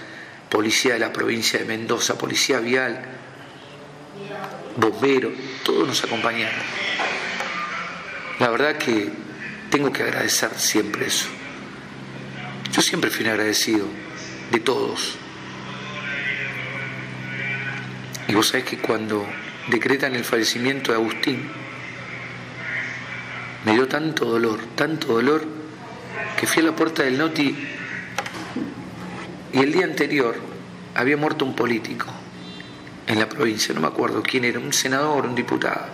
policía de la provincia de Mendoza, policía vial, bomberos, todos nos acompañaron. La verdad que tengo que agradecer siempre eso. Yo siempre fui agradecido de todos. Y vos sabés que cuando decretan el fallecimiento de Agustín, me dio tanto dolor, tanto dolor, que fui a la puerta del Noti y el día anterior había muerto un político en la provincia, no me acuerdo quién era, un senador, un diputado,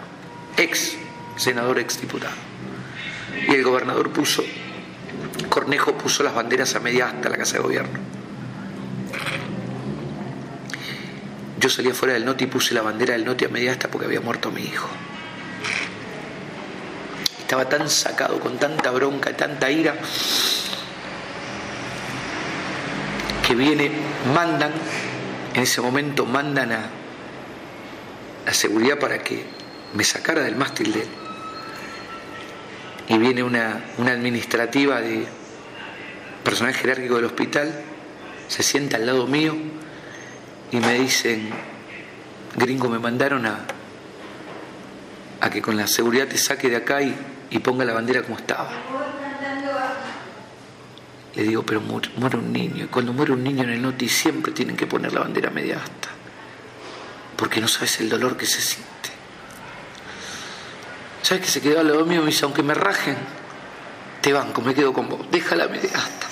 ex senador, ex diputado. Y el gobernador puso, Cornejo puso las banderas a media hasta la casa de gobierno. Yo salía fuera del noti y puse la bandera del noti a media hasta porque había muerto mi hijo. Estaba tan sacado, con tanta bronca, tanta ira, que viene, mandan, en ese momento mandan a la seguridad para que me sacara del mástil de él. Y viene una, una administrativa de personal jerárquico del hospital, se sienta al lado mío y me dicen, gringo, me mandaron a, a que con la seguridad te saque de acá y, y ponga la bandera como estaba. Le digo, pero muere, un niño. Y cuando muere un niño en el noti siempre tienen que poner la bandera media hasta. Porque no sabes el dolor que se siente. ¿Sabes que se quedó al lado mío? Me dice, aunque me rajen, te banco, me quedo con vos. Déjala media hasta.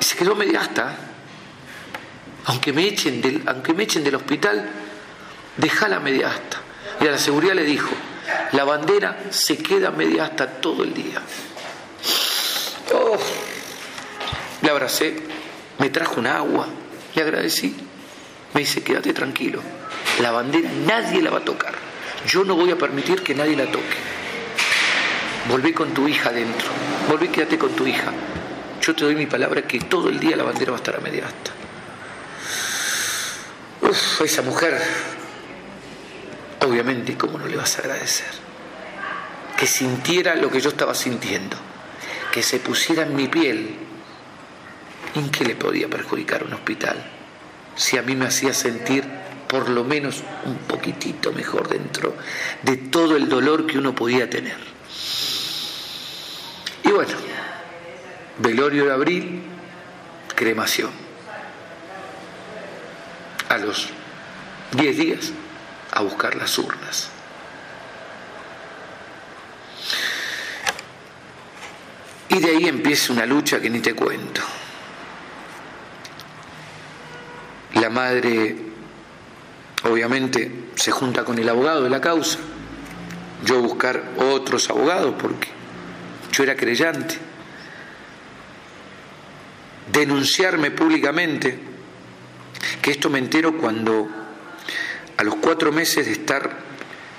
Y se quedó media hasta. Aunque me echen del, aunque me echen del hospital, déjala media hasta. Y a la seguridad le dijo, la bandera se queda media hasta todo el día. Oh, le abracé, me trajo un agua, le agradecí. Me dice, quédate tranquilo, la bandera nadie la va a tocar. Yo no voy a permitir que nadie la toque. Volví con tu hija adentro, volví, quédate con tu hija. Yo te doy mi palabra que todo el día la bandera va a estar a media hasta. Uf, esa mujer, obviamente, ¿cómo no le vas a agradecer? Que sintiera lo que yo estaba sintiendo que se pusiera en mi piel, ¿en qué le podía perjudicar un hospital? Si a mí me hacía sentir por lo menos un poquitito mejor dentro de todo el dolor que uno podía tener. Y bueno, velorio de abril, cremación. A los 10 días a buscar las urnas. Y de ahí empieza una lucha que ni te cuento. La madre, obviamente, se junta con el abogado de la causa. Yo buscar otros abogados porque yo era creyente. Denunciarme públicamente, que esto me entero cuando a los cuatro meses de estar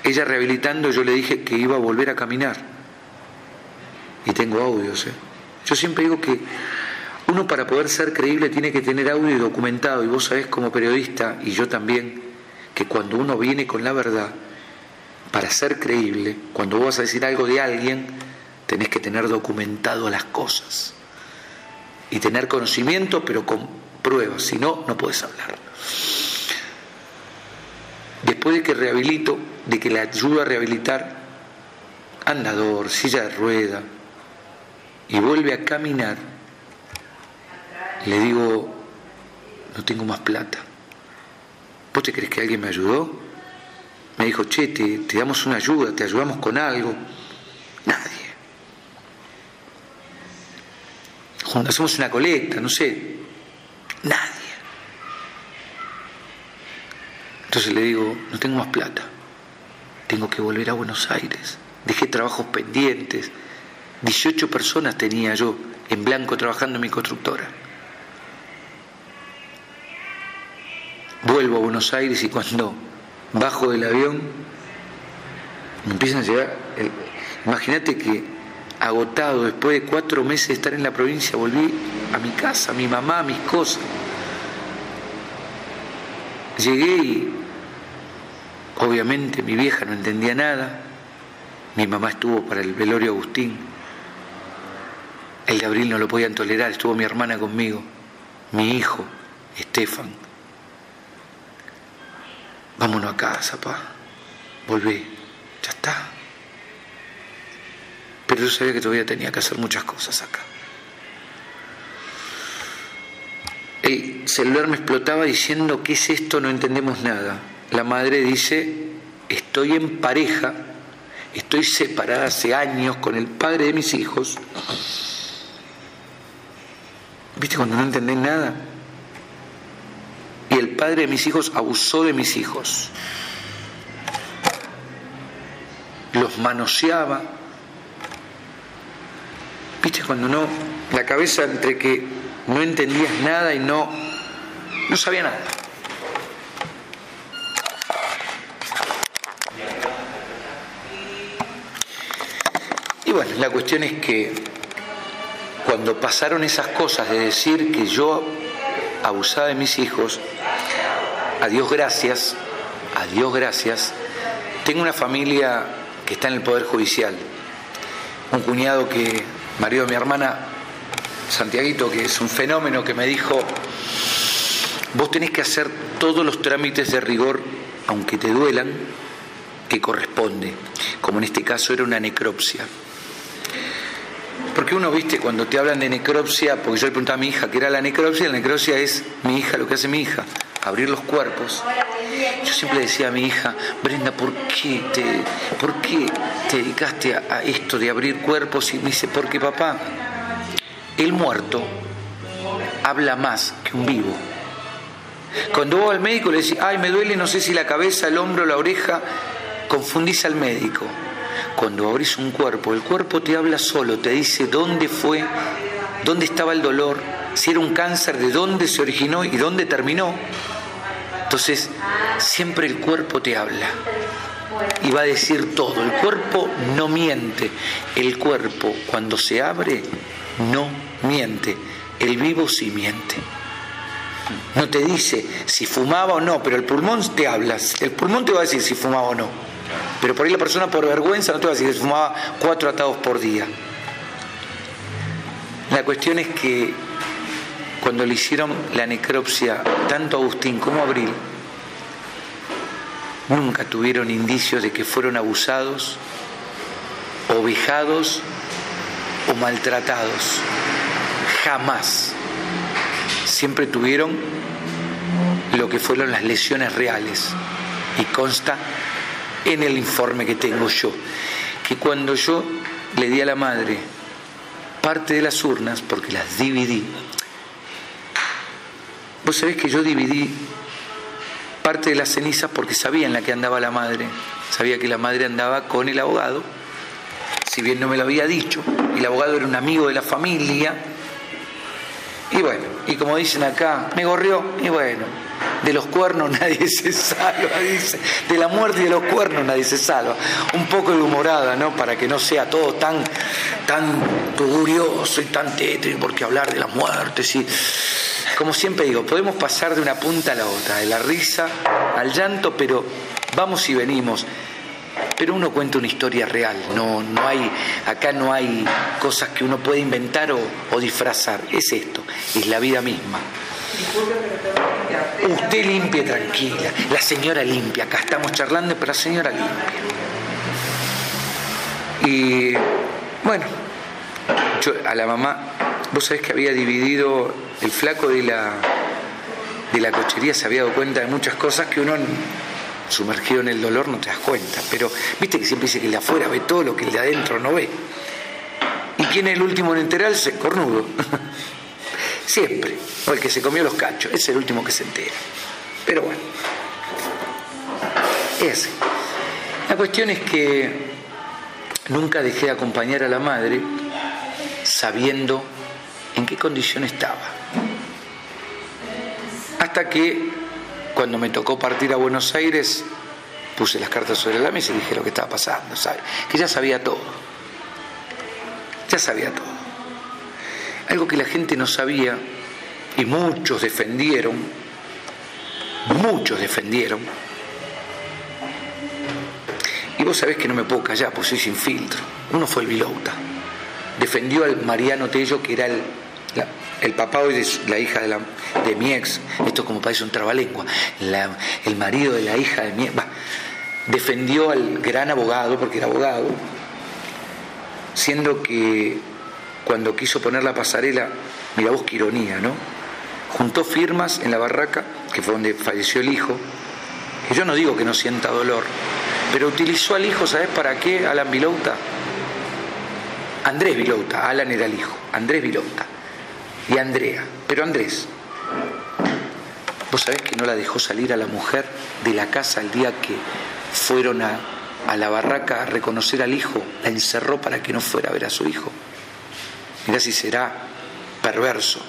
ella rehabilitando, yo le dije que iba a volver a caminar y tengo audios. ¿eh? Yo siempre digo que uno para poder ser creíble tiene que tener audio y documentado, y vos sabés como periodista, y yo también, que cuando uno viene con la verdad, para ser creíble, cuando vos vas a decir algo de alguien, tenés que tener documentado las cosas. Y tener conocimiento, pero con pruebas, si no, no puedes hablar. Después de que rehabilito, de que le ayudo a rehabilitar, andador, silla de rueda, y vuelve a caminar, le digo, no tengo más plata. ¿Vos te crees que alguien me ayudó? Me dijo, che, te, te damos una ayuda, te ayudamos con algo. Nadie. Cuando hacemos una colecta, no sé, nadie. Entonces le digo, no tengo más plata, tengo que volver a Buenos Aires, dejé trabajos pendientes, 18 personas tenía yo en blanco trabajando en mi constructora. Vuelvo a Buenos Aires y cuando bajo del avión Me empiezan a llegar. Imagínate que agotado, después de cuatro meses de estar en la provincia, volví a mi casa, a mi mamá, a mis cosas. Llegué y obviamente mi vieja no entendía nada. Mi mamá estuvo para el velorio Agustín. El de abril no lo podían tolerar, estuvo mi hermana conmigo, mi hijo, Estefan. Vámonos a casa, papá. Volví. Ya está. Pero yo sabía que todavía tenía que hacer muchas cosas acá. El celular me explotaba diciendo, ¿qué es esto? No entendemos nada. La madre dice, estoy en pareja, estoy separada hace años con el padre de mis hijos. ¿Viste cuando no entendés nada? Y el padre de mis hijos abusó de mis hijos. Los manoseaba. ¿Viste cuando no? La cabeza entre que no entendías nada y no, no sabía nada. Y bueno, la cuestión es que cuando pasaron esas cosas de decir que yo abusaba de mis hijos, a Dios gracias, a Dios gracias, tengo una familia que está en el Poder Judicial, un cuñado que, marido de mi hermana, Santiaguito, que es un fenómeno que me dijo, vos tenés que hacer todos los trámites de rigor, aunque te duelan, que corresponde, como en este caso era una necropsia. Porque uno, viste, cuando te hablan de necropsia, porque yo le preguntaba a mi hija qué era la necropsia, la necropsia es mi hija, lo que hace mi hija, abrir los cuerpos. Yo siempre decía a mi hija, Brenda, ¿por qué te, por qué te dedicaste a, esto de abrir cuerpos? Y me dice, porque papá, el muerto habla más que un vivo. Cuando vos al médico le decís, ay, me duele, no sé si la cabeza, el hombro, la oreja, confundís al médico. Cuando abrís un cuerpo, el cuerpo te habla solo, te dice dónde fue, dónde estaba el dolor, si era un cáncer, de dónde se originó y dónde terminó. Entonces, siempre el cuerpo te habla y va a decir todo. El cuerpo no miente. El cuerpo, cuando se abre, no miente. El vivo sí miente. No te dice si fumaba o no, pero el pulmón te habla. El pulmón te va a decir si fumaba o no. Pero por ahí la persona por vergüenza no te va a decir que fumaba cuatro atados por día. La cuestión es que cuando le hicieron la necropsia tanto Agustín como Abril, nunca tuvieron indicios de que fueron abusados, o o maltratados. Jamás. Siempre tuvieron lo que fueron las lesiones reales. Y consta en el informe que tengo yo, que cuando yo le di a la madre parte de las urnas, porque las dividí, vos sabés que yo dividí parte de las cenizas porque sabía en la que andaba la madre, sabía que la madre andaba con el abogado, si bien no me lo había dicho, y el abogado era un amigo de la familia, y bueno, y como dicen acá, me gorrió, y bueno, de los cuernos <laughs> nadie se salva, dice. De la muerte y de los cuernos nadie se salva. Un poco de humorada, ¿no? Para que no sea todo tan, tan y tan tétrico, porque hablar de la muerte, sí. Como siempre digo, podemos pasar de una punta a la otra, de la risa al llanto, pero vamos y venimos. Pero uno cuenta una historia real, no, no hay, acá no hay cosas que uno puede inventar o, disfrazar. Es esto, es la vida misma. Usted limpia tranquila, la señora limpia, acá estamos charlando, pero la señora limpia. Y bueno, a la mamá, vos sabés que había dividido el flaco de la, de la cochería, se había dado cuenta de muchas cosas que uno sumergido en el dolor no te das cuenta, pero viste que siempre dice que el de afuera ve todo lo que el de adentro no ve. ¿Y quién es el último en enterarse? Cornudo. <laughs> Siempre. O el que se comió los cachos. Es el último que se entera. Pero bueno. Es La cuestión es que nunca dejé de acompañar a la madre sabiendo en qué condición estaba. Hasta que cuando me tocó partir a Buenos Aires, puse las cartas sobre la mesa y dije lo que estaba pasando, ¿sabe? Que ya sabía todo. Ya sabía todo. Algo que la gente no sabía y muchos defendieron, muchos defendieron. Y vos sabés que no me puedo callar, pues soy sin filtro. Uno fue el Vilouta. Defendió al Mariano Tello, que era el, el papá hoy de la hija de, la, mi ex. Esto como parece un trabalengua. el marido de la hija de mi ex. defendió al gran abogado, porque era abogado, siendo que cuando quiso poner la pasarela, mira vos qué ironía, ¿no? juntó firmas en la barraca, que fue donde falleció el hijo, que yo no digo que no sienta dolor, pero utilizó al hijo, ¿sabes para qué? Alan Vilouta. Andrés Vilouta, Alan era el hijo, Andrés Vilouta. Y Andrea, pero Andrés, ¿vos sabés que no la dejó salir a la mujer de la casa el día que fueron a, a la barraca a reconocer al hijo? La encerró para que no fuera a ver a su hijo. Mirá si será perverso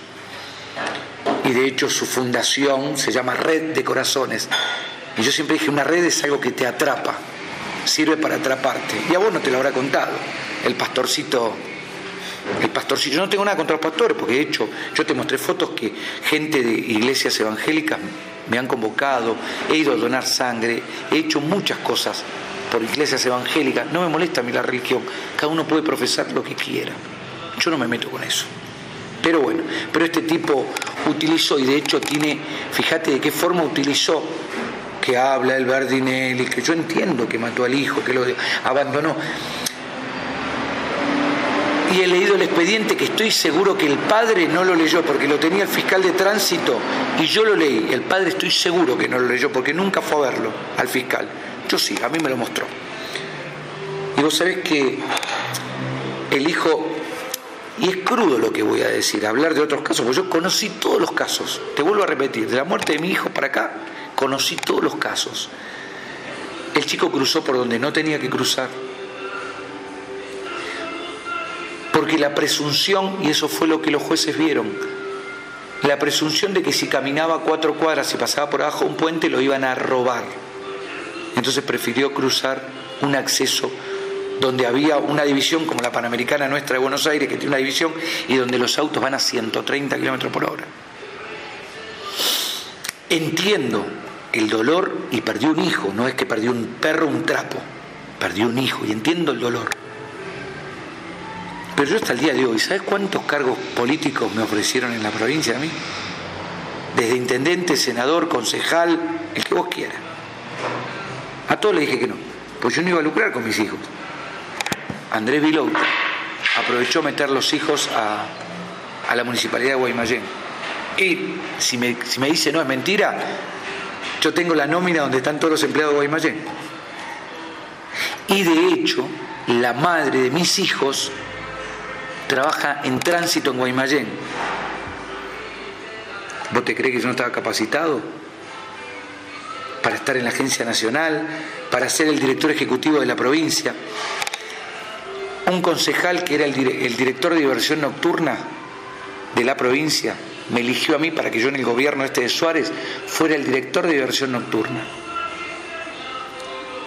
y de hecho su fundación se llama Red de Corazones. Y yo siempre dije, una red es algo que te atrapa, sirve para atraparte. Y a vos no te lo habrá contado el pastorcito. El pastorcito, yo no tengo nada contra los pastores, porque de hecho yo te mostré fotos que gente de iglesias evangélicas me han convocado, he ido a donar sangre, he hecho muchas cosas por iglesias evangélicas, no me molesta a mí la religión, cada uno puede profesar lo que quiera, yo no me meto con eso. Pero bueno, pero este tipo utilizó y de hecho tiene, fíjate de qué forma utilizó que habla el Bardinelli, que yo entiendo que mató al hijo, que lo abandonó. Y he leído el expediente que estoy seguro que el padre no lo leyó porque lo tenía el fiscal de tránsito y yo lo leí. El padre estoy seguro que no lo leyó porque nunca fue a verlo al fiscal. Yo sí, a mí me lo mostró. Y vos sabés que el hijo y es crudo lo que voy a decir, hablar de otros casos, porque yo conocí todos los casos. Te vuelvo a repetir, de la muerte de mi hijo para acá, conocí todos los casos. El chico cruzó por donde no tenía que cruzar. Porque la presunción, y eso fue lo que los jueces vieron, la presunción de que si caminaba cuatro cuadras y pasaba por abajo un puente lo iban a robar. Entonces prefirió cruzar un acceso donde había una división como la Panamericana nuestra de Buenos Aires, que tiene una división, y donde los autos van a 130 kilómetros por hora. Entiendo el dolor y perdió un hijo, no es que perdió un perro, un trapo, perdió un hijo, y entiendo el dolor. Pero yo hasta el día de hoy, ¿sabes cuántos cargos políticos me ofrecieron en la provincia a mí? Desde intendente, senador, concejal, el que vos quieras. A todos le dije que no, pues yo no iba a lucrar con mis hijos. Andrés Vilouta aprovechó meter los hijos a, la municipalidad de Guaymallén. Y si me, si me dice no es mentira, yo tengo la nómina donde están todos los empleados de Guaymallén. Y de hecho, la madre de mis hijos trabaja en tránsito en Guaymallén. ¿Vos te crees que yo no estaba capacitado para estar en la agencia nacional, para ser el director ejecutivo de la provincia? un concejal que era el, director de diversión nocturna de la provincia me eligió a mí para que yo en el gobierno este de Suárez fuera el director de diversión nocturna.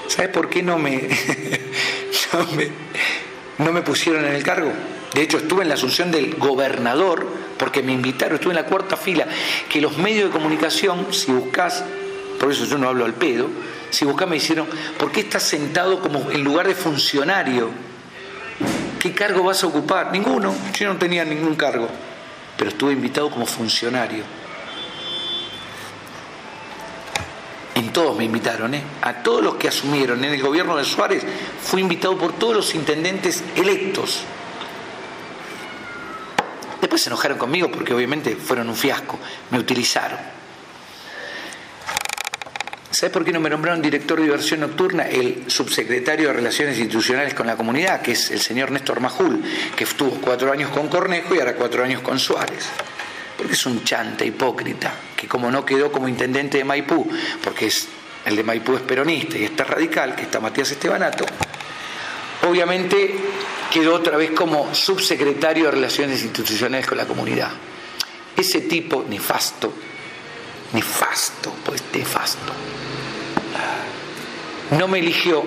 ¿Sabes por qué no me, <laughs> no me, no me pusieron en el cargo? De hecho, estuve en la asunción del gobernador porque me invitaron, estuve en la cuarta fila, que los medios de comunicación, si buscas, por eso yo no hablo al pedo, si buscas me hicieron, ¿por qué estás sentado como en lugar de funcionario? ¿Qué cargo vas a ocupar? Ninguno. Yo no tenía ningún cargo, pero estuve invitado como funcionario. En todos me invitaron, ¿eh? A todos los que asumieron en el gobierno de Suárez, fui invitado por todos los intendentes electos. Después se enojaron conmigo porque obviamente fueron un fiasco, me utilizaron. ¿Sabes por qué no me nombraron director de diversión nocturna? El subsecretario de Relaciones Institucionales con la Comunidad, que es el señor Néstor Majul, que estuvo cuatro años con Cornejo y ahora cuatro años con Suárez. Porque es un chanta hipócrita, que como no quedó como intendente de Maipú, porque es, el de Maipú es peronista y está radical, que está Matías Estebanato, obviamente quedó otra vez como subsecretario de Relaciones Institucionales con la Comunidad. Ese tipo nefasto, nefasto, pues nefasto no me eligió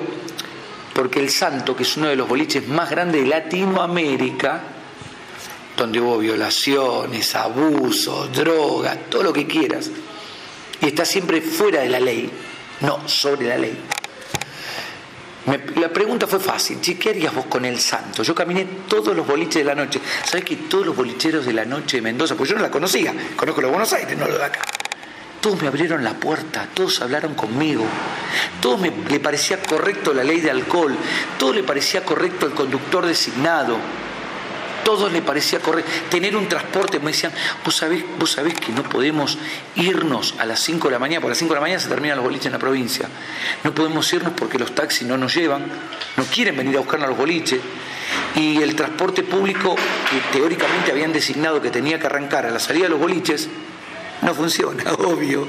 porque el Santo, que es uno de los boliches más grandes de Latinoamérica, donde hubo violaciones, abusos, drogas, todo lo que quieras, y está siempre fuera de la ley, no sobre la ley. la pregunta fue fácil, ¿qué harías vos con el santo? Yo caminé todos los boliches de la noche. ¿Sabes que todos los bolicheros de la noche de Mendoza, pues yo no la conocía, conozco los Buenos Aires, no lo de acá. Todos me abrieron la puerta, todos hablaron conmigo, todos me, le parecía correcto la ley de alcohol, todo le parecía correcto el conductor designado, todos le parecía correcto. Tener un transporte, me decían, vos sabés, vos sabés que no podemos irnos a las 5 de la mañana, porque a las 5 de la mañana se terminan los boliches en la provincia. No podemos irnos porque los taxis no nos llevan, no quieren venir a buscarnos a los boliches. Y el transporte público, que teóricamente habían designado que tenía que arrancar a la salida de los boliches, no funciona, <laughs> obvio.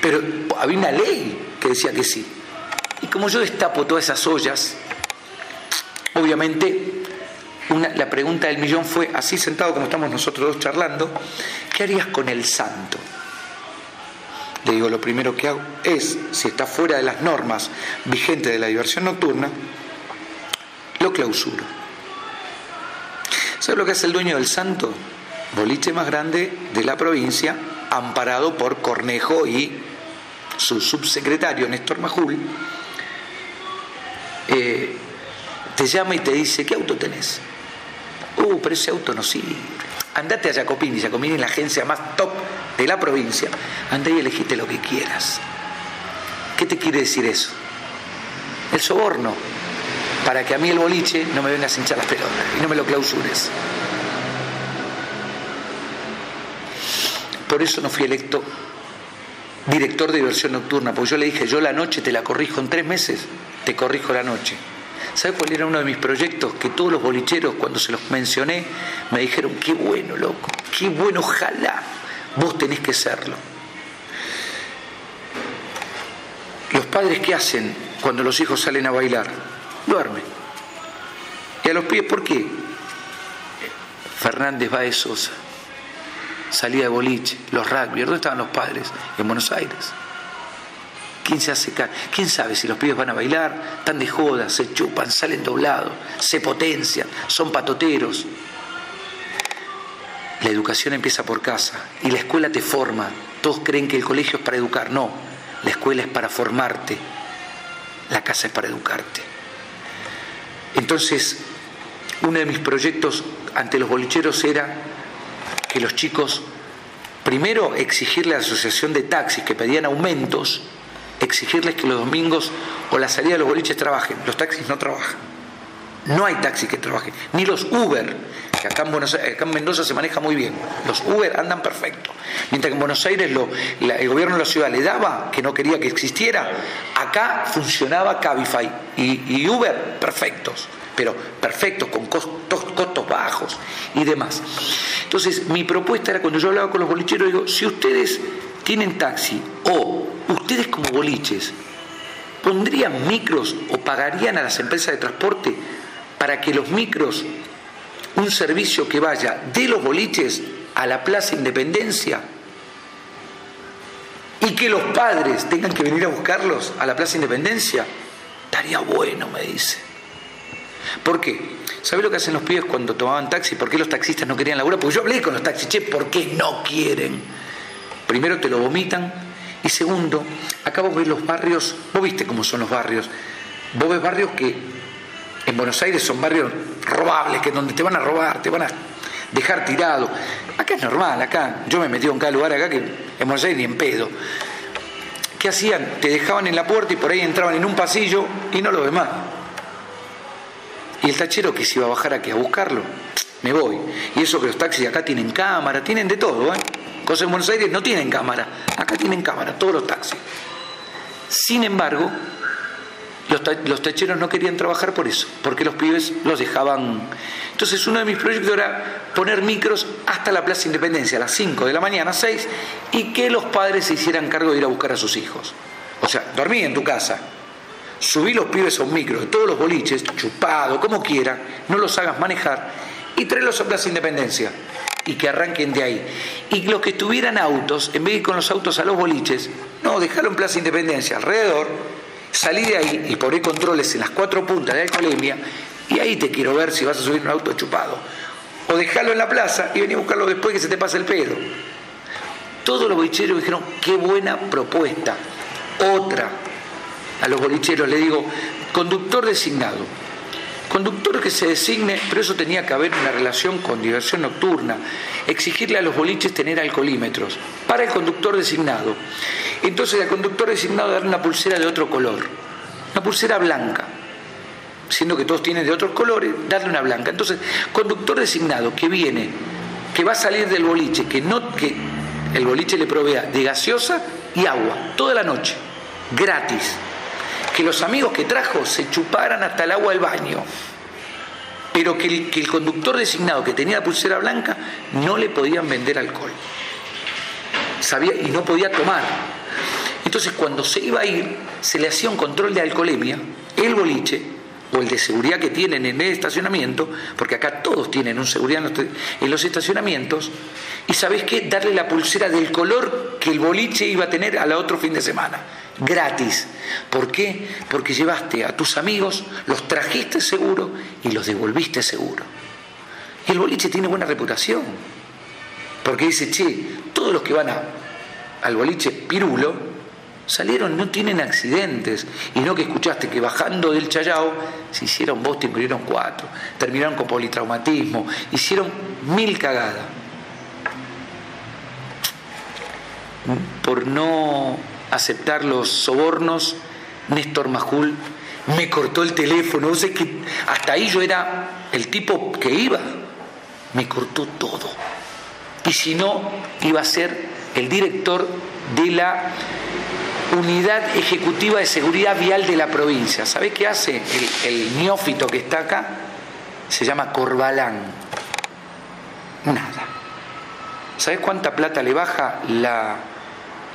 Pero había una ley que decía que sí. Y como yo destapo todas esas ollas, obviamente la pregunta del millón fue, así sentado como estamos nosotros dos charlando, ¿qué harías con el santo? Le digo, lo primero que hago es, si está fuera de las normas vigentes de la diversión nocturna, lo clausuro. ¿Sabe lo que hace el dueño del santo? Boliche más grande de la provincia, amparado por Cornejo y su subsecretario Néstor Majul, eh, te llama y te dice, ¿qué auto tenés? Uh, pero ese auto no sirve. Andate a Jacopini, Jacopini es la agencia más top de la provincia. Andá y elegiste lo que quieras. ¿Qué te quiere decir eso? El soborno, para que a mí el boliche no me vengas a hinchar las pelotas y no me lo clausures. Por eso no fui electo director de diversión nocturna, porque yo le dije, yo la noche te la corrijo en tres meses, te corrijo la noche. ¿Sabes cuál era uno de mis proyectos? Que todos los bolicheros, cuando se los mencioné, me dijeron, qué bueno, loco, qué bueno, ojalá, vos tenés que serlo. Los padres, ¿qué hacen cuando los hijos salen a bailar? Duermen. ¿Y a los pies por qué? Fernández de Sosa, salía de boliche, los rugby, ¿dónde estaban los padres? En Buenos Aires. ¿Quién se hace ¿Quién sabe si los pibes van a bailar? Están de joda, se chupan, salen doblados, se potencian, son patoteros. La educación empieza por casa y la escuela te forma. Todos creen que el colegio es para educar. No, la escuela es para formarte. La casa es para educarte. Entonces, uno de mis proyectos ante los bolicheros era que los chicos, primero exigirle a la asociación de taxis que pedían aumentos, exigirles que los domingos o la salida de los boliches trabajen. Los taxis no trabajan. No hay taxis que trabajen. Ni los Uber, que acá en, Mendoza se maneja muy bien. Los Uber andan perfecto. Mientras que en Buenos Aires lo, el gobierno de la ciudad le daba, que no quería que existiera, acá funcionaba Cabify y, Uber perfectos. Pero perfectos, con costos, costos bajos y demás. Entonces, mi propuesta era cuando yo hablaba con los bolicheros, digo, si ustedes tienen taxi o ustedes como boliches, ¿pondrían micros o pagarían a las empresas de transporte para que los micros, un servicio que vaya de los boliches a la Plaza Independencia, y que los padres tengan que venir a buscarlos a la Plaza Independencia? Estaría bueno, me dice. ¿Por qué? ¿Sabe lo que hacen los pibes cuando tomaban taxi? ¿Por qué los taxistas no querían laburar? Porque yo hablé con los taxis, che, ¿por qué no quieren? Primero te lo vomitan y segundo, acá vos ves los barrios, vos viste cómo son los barrios, vos ves barrios que en Buenos Aires son barrios robables, que donde te van a robar, te van a dejar tirado. Acá es normal, acá, yo me metido en cada lugar acá que en Buenos Aires ni en pedo. ¿Qué hacían? Te dejaban en la puerta y por ahí entraban en un pasillo y no lo ves más. Y el tachero que se iba a bajar aquí a buscarlo, me voy. Y eso que los taxis acá tienen cámara, tienen de todo, ¿eh? Cosas en Buenos Aires no tienen cámara. Acá tienen cámara, todos los taxis. Sin embargo, los, tacheros no querían trabajar por eso, porque los pibes los dejaban. Entonces, uno de mis proyectos era poner micros hasta la Plaza Independencia a las 5 de la mañana, 6, y que los padres se hicieran cargo de ir a buscar a sus hijos. O sea, dormí en tu casa, subí los pibes a un micro todos los boliches, chupado, como quiera, no los hagas manejar, y tráelos a Plaza Independencia y que arranquen de ahí. Y los que tuvieran autos, en vez de ir con los autos a los boliches, no, dejarlo en Plaza Independencia alrededor Salí de ahí y poné controles en las cuatro puntas de alcoholemia y ahí te quiero ver si vas a subir un auto chupado. O dejarlo en la plaza y venir a buscarlo después que se te pase el pedo. Todos los bolicheros dijeron, qué buena propuesta. Otra. A los bolicheros le digo, conductor designado. Conductor que se designe, pero eso tenía que haber una relación con diversión nocturna. Exigirle a los boliches tener alcoholímetros para el conductor designado. Entonces al conductor designado darle una pulsera de otro color, una pulsera blanca, siendo que todos tienen de otros colores, darle una blanca. Entonces, conductor designado que viene, que va a salir del boliche, que no que el boliche le provea de gaseosa y agua toda la noche, gratis. Que los amigos que trajo se chuparan hasta el agua del baño. Pero que el, conductor designado que tenía la pulsera blanca no le podían vender alcohol. Sabía y no podía tomar. Entonces cuando se iba a ir, se le hacía un control de alcoholemia, el boliche, o el de seguridad que tienen en el estacionamiento, porque acá todos tienen un seguridad en los estacionamientos, y ¿sabés qué? Darle la pulsera del color que el boliche iba a tener al otro fin de semana, gratis. ¿Por qué? Porque llevaste a tus amigos, los trajiste seguro y los devolviste seguro. Y el boliche tiene buena reputación, porque dice, che, todos los que van al boliche Pirulo, salieron, no tienen accidentes. Y no que escuchaste que bajando del Chayao se hicieron Boston, murieron cuatro, terminaron con politraumatismo, hicieron mil cagadas. Por no aceptar los sobornos, Néstor Majul me cortó el teléfono. O sea que hasta ahí yo era el tipo que iba. Me cortó todo. Y si no, iba a ser el director de la Unidad Ejecutiva de Seguridad Vial de la provincia. ¿Sabe qué hace el, neófito que está acá? Se llama Corbalán. Nada. ¿Sabes cuánta plata le baja la,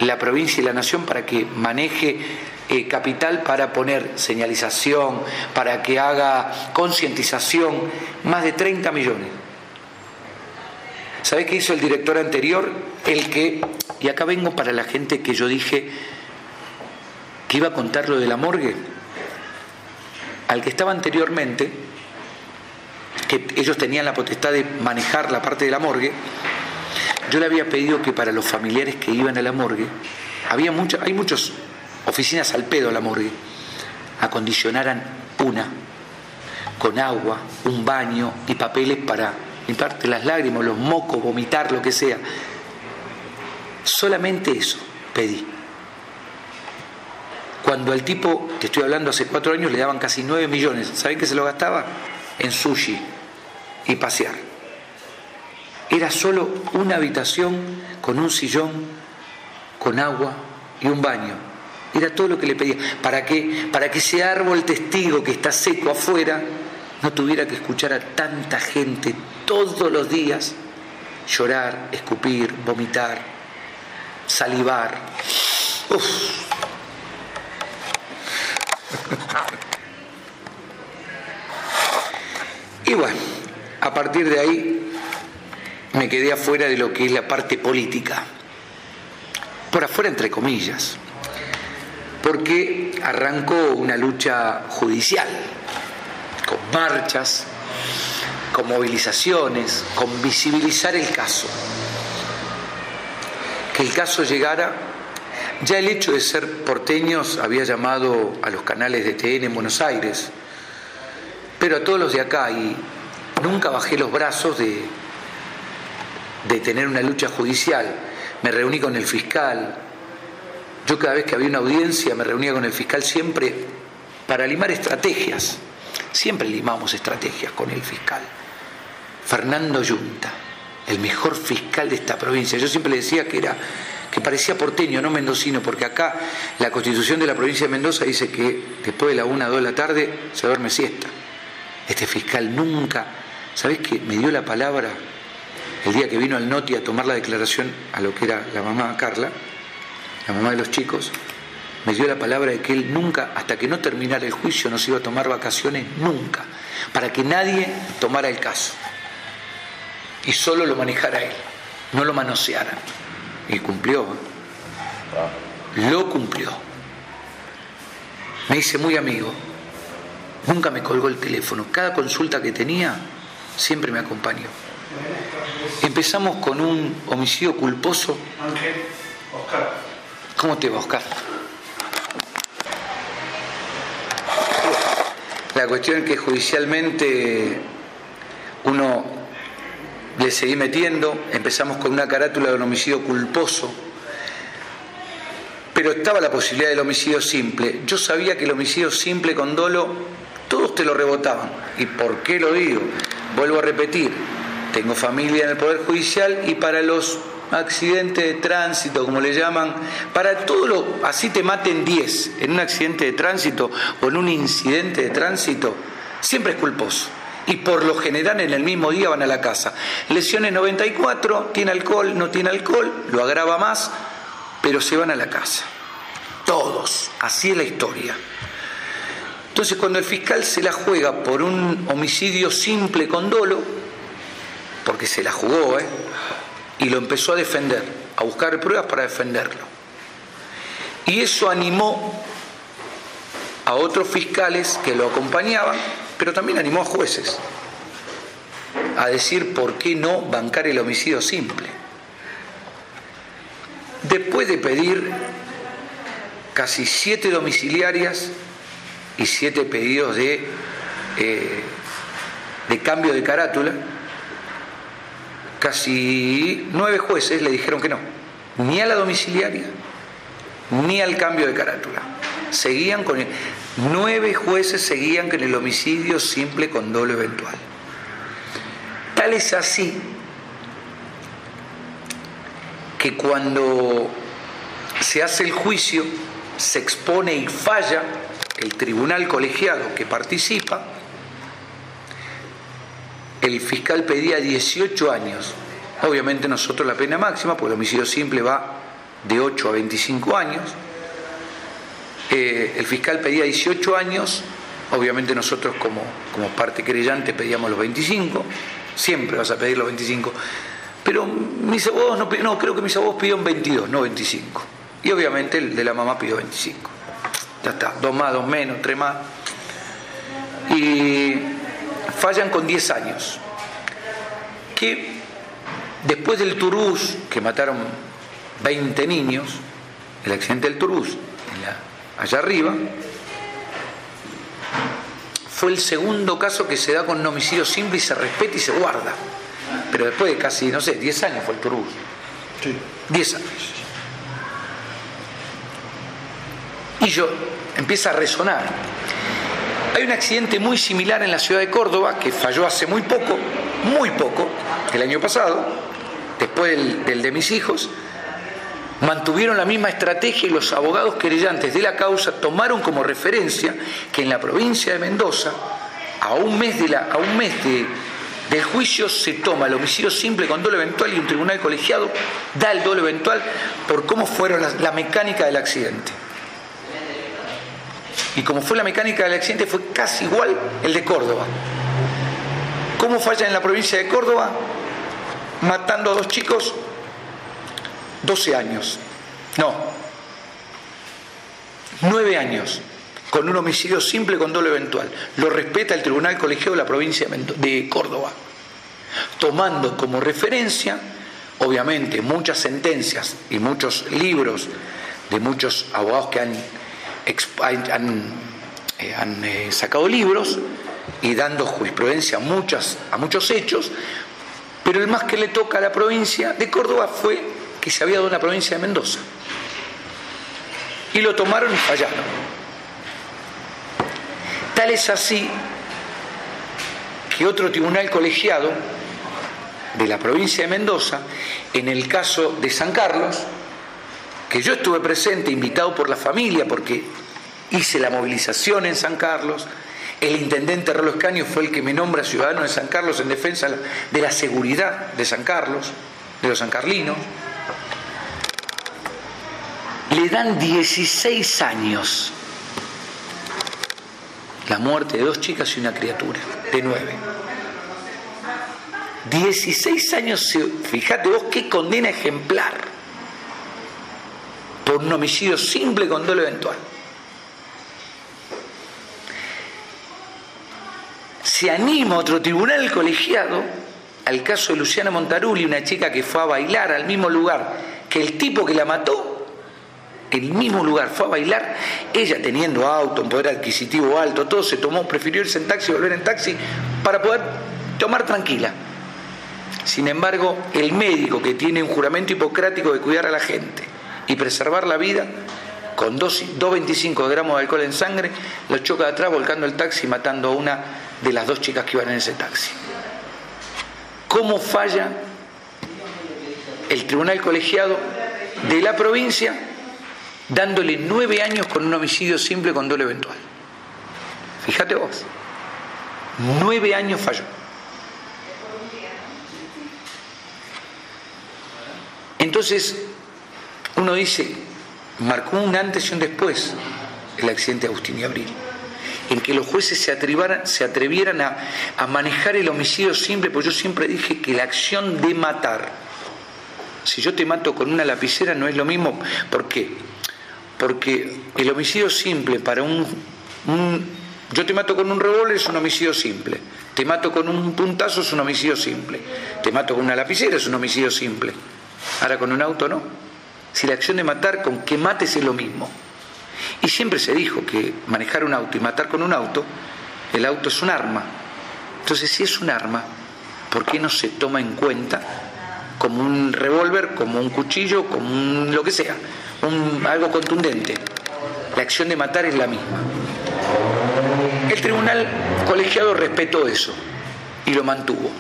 la, provincia y la nación para que maneje eh, capital para poner señalización, para que haga concientización? Más de 30 millones. ¿Sabes qué hizo el director anterior? El que, y acá vengo para la gente que yo dije que iba a contar lo de la morgue, al que estaba anteriormente, que ellos tenían la potestad de manejar la parte de la morgue, yo le había pedido que para los familiares que iban a la morgue, había hay muchas oficinas al pedo a la morgue, acondicionaran una, con agua, un baño y papeles para limpiarte las lágrimas, los mocos, vomitar, lo que sea. Solamente eso pedí. Cuando al tipo, te estoy hablando hace cuatro años, le daban casi nueve millones, ¿saben qué se lo gastaba? En sushi y pasear. Era solo una habitación con un sillón, con agua y un baño. Era todo lo que le pedía. ¿Para que Para que ese árbol testigo que está seco afuera no tuviera que escuchar a tanta gente todos los días llorar, escupir, vomitar, salivar. Uf. <laughs> Y bueno, a partir de ahí me quedé afuera de lo que es la parte política. Por afuera, entre comillas. Porque arrancó una lucha judicial, con marchas, con movilizaciones, con visibilizar el caso. Que el caso llegara ya el hecho de ser porteños había llamado a los canales de TN en Buenos Aires, pero a todos los de acá, y nunca bajé los brazos de, de tener una lucha judicial. Me reuní con el fiscal. Yo cada vez que había una audiencia me reunía con el fiscal siempre para limar estrategias. Siempre limamos estrategias con el fiscal. Fernando Yunta, el mejor fiscal de esta provincia. Yo siempre le decía que era que parecía porteño, no mendocino, porque acá la constitución de la provincia de Mendoza dice que después de la una o dos de la tarde se duerme siesta. Este fiscal nunca, ¿sabés qué? Me dio la palabra el día que vino al Noti a tomar la declaración a lo que era la mamá Carla, la mamá de los chicos, me dio la palabra de que él nunca, hasta que no terminara el juicio, no se iba a tomar vacaciones nunca, para que nadie tomara el caso y solo lo manejara él, no lo manoseara. Y cumplió. Lo cumplió. me hice muy amigo. Nunca me colgó el teléfono. Cada consulta que tenía siempre me acompañó. Empezamos con un homicidio culposo. Oscar. ¿Cómo te va, Oscar? La cuestión es que judicialmente uno le seguí metiendo, empezamos con una carátula de un homicidio culposo, pero estaba la posibilidad del homicidio simple. Yo sabía que el homicidio simple con dolo, todos te lo rebotaban. ¿Y por qué lo digo? Vuelvo a repetir, tengo familia en el Poder Judicial y para los accidentes de tránsito, como le llaman, para todo lo, así te maten 10 en un accidente de tránsito o en un incidente de tránsito, siempre es culposo. Y por lo general en el mismo día van a la casa. Lesiones 94, tiene alcohol, no tiene alcohol, lo agrava más, pero se van a la casa. Todos, así es la historia. Entonces cuando el fiscal se la juega por un homicidio simple con dolo, porque se la jugó, ¿eh? y lo empezó a defender, a buscar pruebas para defenderlo. Y eso animó a otros fiscales que lo acompañaban, pero también animó a jueces a decir por qué no bancar el homicidio simple. Después de pedir casi siete domiciliarias y siete pedidos de, eh, de cambio de carátula, casi nueve jueces le dijeron que no, ni a la domiciliaria, ni al cambio de carátula. Seguían con el, nueve jueces seguían con el homicidio simple con dolo eventual. Tal es así que cuando se hace el juicio, se expone y falla el tribunal colegiado que participa, el fiscal pedía 18 años. Obviamente nosotros la pena máxima, porque el homicidio simple va de 8 a 25 años. Eh, el fiscal pedía 18 años, obviamente nosotros como, como parte creyente pedíamos los 25, siempre vas a pedir los 25. Pero mis abogados no, no creo que mis abogados pidieron 22, no 25. Y obviamente el de la mamá pidió 25. Ya está, dos más, dos menos, tres más. Y fallan con 10 años. Que después del Turús, que mataron 20 niños, el accidente del Turús, allá arriba, fue el segundo caso que se da con un homicidio simple y se respeta y se guarda. Pero después de casi, no sé, 10 años fue el Turús. Sí. 10 años. Y yo empieza a resonar. Hay un accidente muy similar en la ciudad de Córdoba que falló hace muy poco, muy poco, el año pasado, después del, del de mis hijos. Mantuvieron la misma estrategia y los abogados querellantes de la causa tomaron como referencia que en la provincia de Mendoza, a un mes, de la, a un mes de, del juicio se toma el homicidio simple con dolo eventual y un tribunal colegiado da el dolo eventual por cómo fueron la mecánica del accidente. Y como fue la mecánica del accidente fue casi igual el de Córdoba. ¿Cómo falla en la provincia de Córdoba? Matando a dos chicos, 12 años. No, 9 años, con un homicidio simple con dolo eventual. Lo respeta el Tribunal Colegiado de la provincia de Córdoba, tomando como referencia, obviamente, muchas sentencias y muchos libros de muchos abogados que han han, eh, eh, sacado libros y dando jurisprudencia a, a muchos hechos, pero el más que le toca a la provincia de Córdoba fue que se había dado en la provincia de Mendoza. Y lo tomaron y fallaron. Tal es así que otro tribunal colegiado de la provincia de Mendoza, en el caso de San Carlos, que yo estuve presente, invitado por la familia, porque hice la movilización en San Carlos, el intendente Rolo Escaño fue el que me nombra ciudadano de San Carlos en defensa de la seguridad de San Carlos, de los sancarlinos le dan 16 años. La muerte de dos chicas y una criatura, de nueve. 16 años, fíjate vos qué condena ejemplar por un homicidio simple con dolo eventual. Se anima otro tribunal colegiado al caso de Luciana Montarulli, una chica que fue a bailar al mismo lugar que el tipo que la mató, el mismo lugar fue a bailar, ella teniendo auto, un poder adquisitivo alto, todo se tomó, prefirió irse en taxi, volver en taxi, para poder tomar tranquila. Sin embargo, el médico que tiene un juramento hipocrático de cuidar a la gente y preservar la vida, con 2,25 gramos de alcohol en sangre, lo choca de atrás volcando el taxi matando a una de las dos chicas que iban en ese taxi. ¿Cómo falla el tribunal colegiado de la provincia dándole nueve años con un homicidio simple con doble eventual? Fíjate vos, nueve años falló. Entonces, uno dice, marcó un antes y un después el accidente de Agustín y Abril, en que los jueces se atrevieran, se atrevieran a, a manejar el homicidio simple, pues yo siempre dije que la acción de matar, si yo te mato con una lapicera no es lo mismo, ¿por qué? Porque el homicidio simple para un, un yo te mato con un revólver es un homicidio simple. Te mato con un puntazo es un homicidio simple. Te mato con una lapicera es un homicidio simple. Ahora con un auto no. Si la acción de matar con que mates es lo mismo. Y siempre se dijo que manejar un auto y matar con un auto, el auto es un arma. Entonces, si es un arma, ¿por qué no se toma en cuenta como un revólver, como un cuchillo, como un, lo que sea, un, algo contundente? La acción de matar es la misma. El tribunal colegiado respetó eso y lo mantuvo.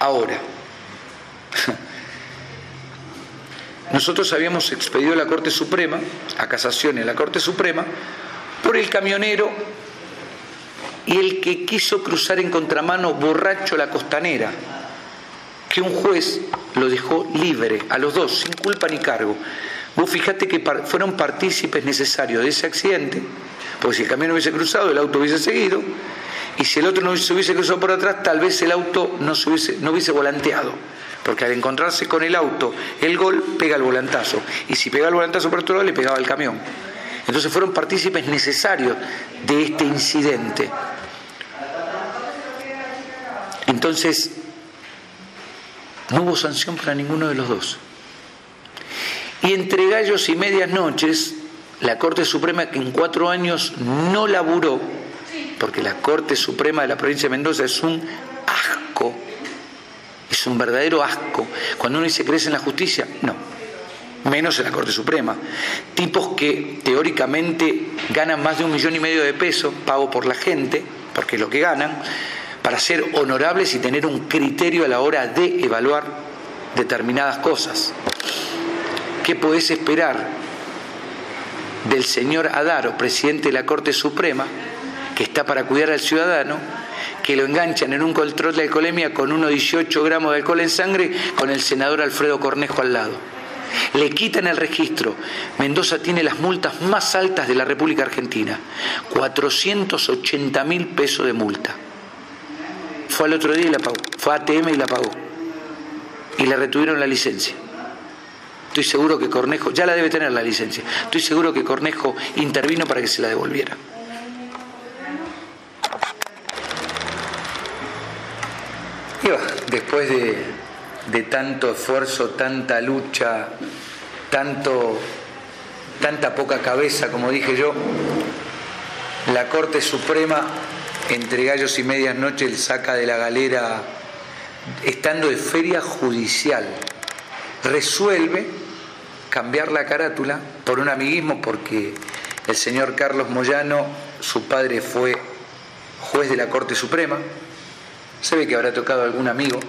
Ahora, nosotros habíamos expedido a la Corte Suprema, a casación en la Corte Suprema, por el camionero y el que quiso cruzar en contramano borracho la costanera, que un juez lo dejó libre, a los dos, sin culpa ni cargo. Vos fijate que fueron partícipes necesarios de ese accidente, porque si el camión hubiese cruzado, el auto hubiese seguido, y si el otro no se hubiese cruzado por atrás, tal vez el auto no, se hubiese, no hubiese volanteado porque al encontrarse con el auto, el gol pega el volantazo, y si pega el volantazo por otro lado, le pegaba el camión. Entonces fueron partícipes necesarios de este incidente. Entonces, no hubo sanción para ninguno de los dos. Y entre gallos y medias noches, la Corte Suprema, que en cuatro años no laburó, porque la Corte Suprema de la provincia de Mendoza es un asco, es un verdadero asco. Cuando uno dice crees en la justicia, no. Menos en la Corte Suprema. Tipos que teóricamente ganan más de un millón y medio de pesos, pago por la gente, porque es lo que ganan, para ser honorables y tener un criterio a la hora de evaluar determinadas cosas. ¿Qué podés esperar del señor Adaro, presidente de la Corte Suprema, que está para cuidar al ciudadano, que lo enganchan en un control de alcoholemia con 1,18 gramos de alcohol en sangre con el senador Alfredo Cornejo al lado. Le quitan el registro. Mendoza tiene las multas más altas de la República Argentina. 480 mil pesos de multa. Fue al otro día y la pagó. Fue a ATM y la pagó. Y le retuvieron la licencia. Estoy seguro que Cornejo, ya la debe tener la licencia, estoy seguro que Cornejo intervino para que se la devolviera. Después de, tanto esfuerzo, tanta lucha, tanto, tanta poca cabeza, como dije yo, la Corte Suprema, entre gallos y medias noches, saca de la galera, estando de feria judicial, resuelve cambiar la carátula por un amiguismo, porque el señor Carlos Moyano, su padre fue juez de la Corte Suprema, se ve que habrá tocado algún amigo.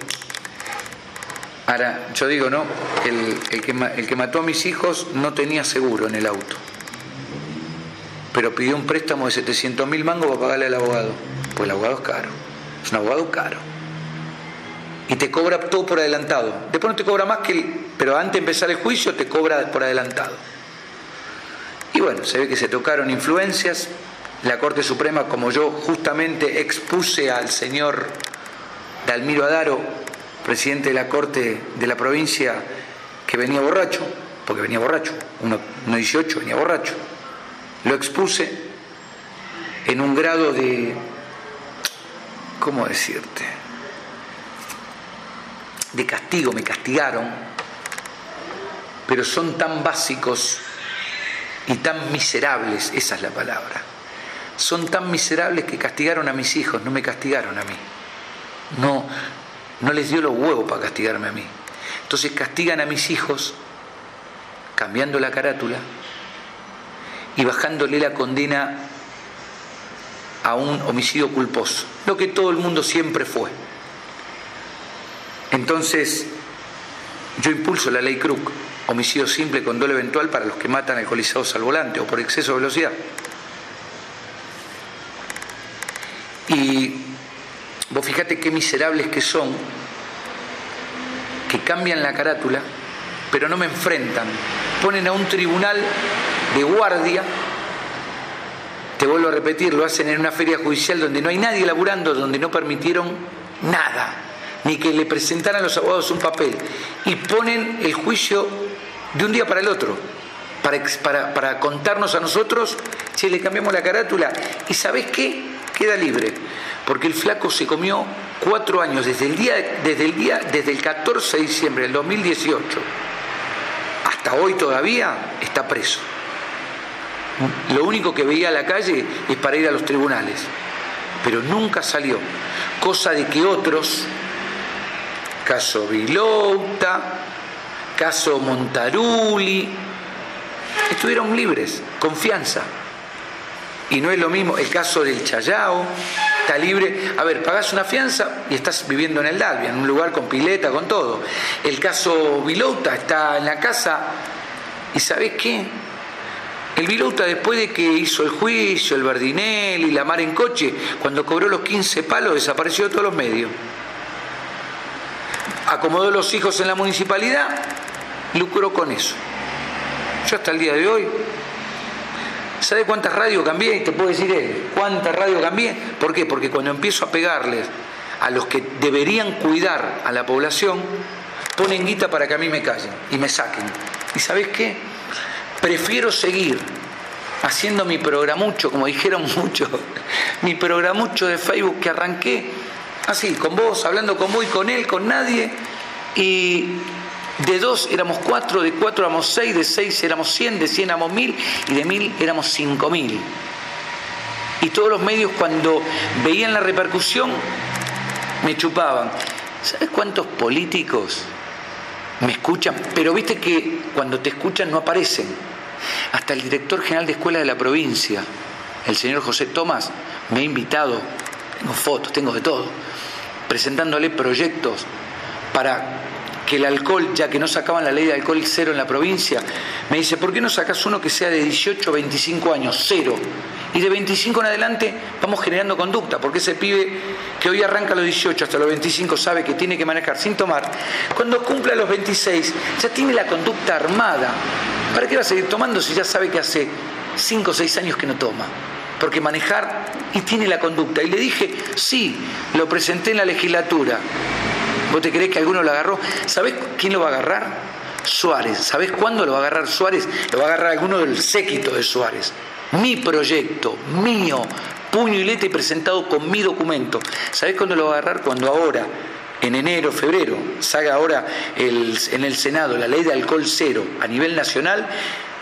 Ahora, yo digo, no, el, que, el que mató a mis hijos no tenía seguro en el auto, pero pidió un préstamo de 700 mil mangos para pagarle al abogado. Pues el abogado es caro, es un abogado caro. Y te cobra todo por adelantado. Después no te cobra más que el, pero antes de empezar el juicio te cobra por adelantado. Y bueno, se ve que se tocaron influencias. La Corte Suprema, como yo justamente expuse al señor Dalmiro Adaro, presidente de la Corte de la provincia, que venía borracho, porque venía borracho, 1.18 venía borracho. Lo expuse en un grado de, ¿cómo decirte? De castigo, me castigaron, pero son tan básicos y tan miserables, esa es la palabra. Son tan miserables que castigaron a mis hijos, no me castigaron a mí. No, no les dio los huevos para castigarme a mí. Entonces castigan a mis hijos cambiando la carátula y bajándole la condena a un homicidio culposo, lo que todo el mundo siempre fue. Entonces, yo impulso la ley Krug, homicidio simple con dolo eventual para los que matan alcoholizados al volante o por exceso de velocidad. Y vos fíjate qué miserables que son, que cambian la carátula, pero no me enfrentan. Ponen a un tribunal de guardia, te vuelvo a repetir, lo hacen en una feria judicial donde no hay nadie laburando, donde no permitieron nada, ni que le presentaran a los abogados un papel, y ponen el juicio de un día para el otro, para, para, para contarnos a nosotros, si le cambiamos la carátula, y ¿sabés qué? Queda libre, porque el flaco se comió cuatro años, desde el día, desde el día, desde el 14 de diciembre del 2018 hasta hoy todavía está preso. Lo único que veía a la calle es para ir a los tribunales, pero nunca salió. Cosa de que otros, caso Vilouta, caso Montaruli, estuvieron libres, confianza. Y no es lo mismo el caso del Chayao, está libre. A ver, pagás una fianza y estás viviendo en el Dalvia, en un lugar con pileta, con todo. El caso Vilouta está en la casa y ¿sabés qué? El Vilouta después de que hizo el juicio, el Bardinel y la mar en coche, cuando cobró los 15 palos desapareció de todos los medios. Acomodó los hijos en la municipalidad, lucró con eso. Yo hasta el día de hoy ¿Sabe cuántas radios cambié? Te puedo decir él. ¿Cuántas radios cambié? ¿Por qué? Porque cuando empiezo a pegarles a los que deberían cuidar a la población, ponen guita para que a mí me callen y me saquen. ¿Y sabes qué? Prefiero seguir haciendo mi programucho, como dijeron <laughs> muchos, mi programucho de Facebook que arranqué así, con vos, hablando con vos y con él, con nadie, y de dos éramos cuatro, de cuatro éramos seis, de seis éramos cien, de cien éramos mil y de mil éramos cinco mil. Y todos los medios cuando veían la repercusión me chupaban. ¿Sabes cuántos políticos me escuchan? Pero viste que cuando te escuchan no aparecen. Hasta el director general de escuela de la provincia, el señor José Tomás, me ha invitado, tengo fotos, tengo de todo, presentándole proyectos para que el alcohol, ya que no sacaban la ley de alcohol cero en la provincia, me dice, ¿por qué no sacas uno que sea de 18 o 25 años, cero? Y de 25 en adelante vamos generando conducta, porque ese pibe que hoy arranca a los 18 hasta los 25 sabe que tiene que manejar sin tomar, cuando cumpla los 26 ya tiene la conducta armada. ¿Para qué va a seguir tomando si ya sabe que hace 5 o 6 años que no toma? Porque manejar y tiene la conducta. Y le dije, sí, lo presenté en la legislatura. ¿Vos te crees que alguno lo agarró? ¿Sabés quién lo va a agarrar? Suárez. ¿Sabés cuándo lo va a agarrar Suárez? Lo va a agarrar alguno del séquito de Suárez. Mi proyecto, mío, puño y letra y presentado con mi documento. ¿Sabés cuándo lo va a agarrar? Cuando ahora, en enero, febrero, salga ahora en el Senado la ley de alcohol cero a nivel nacional,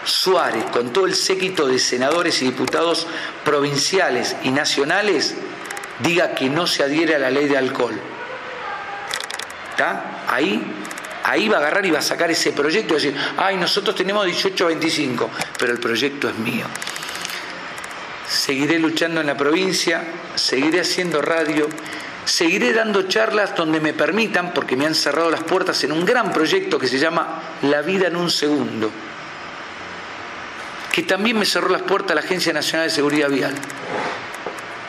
Suárez, con todo el séquito de senadores y diputados provinciales y nacionales, diga que no se adhiere a la ley de alcohol. Ahí, ahí va a agarrar y va a sacar ese proyecto y decir, ay, nosotros tenemos 18 25, pero el proyecto es mío. Seguiré luchando en la provincia, seguiré haciendo radio, seguiré dando charlas donde me permitan, porque me han cerrado las puertas en un gran proyecto que se llama La vida en un segundo, que también me cerró las puertas la Agencia Nacional de Seguridad Vial,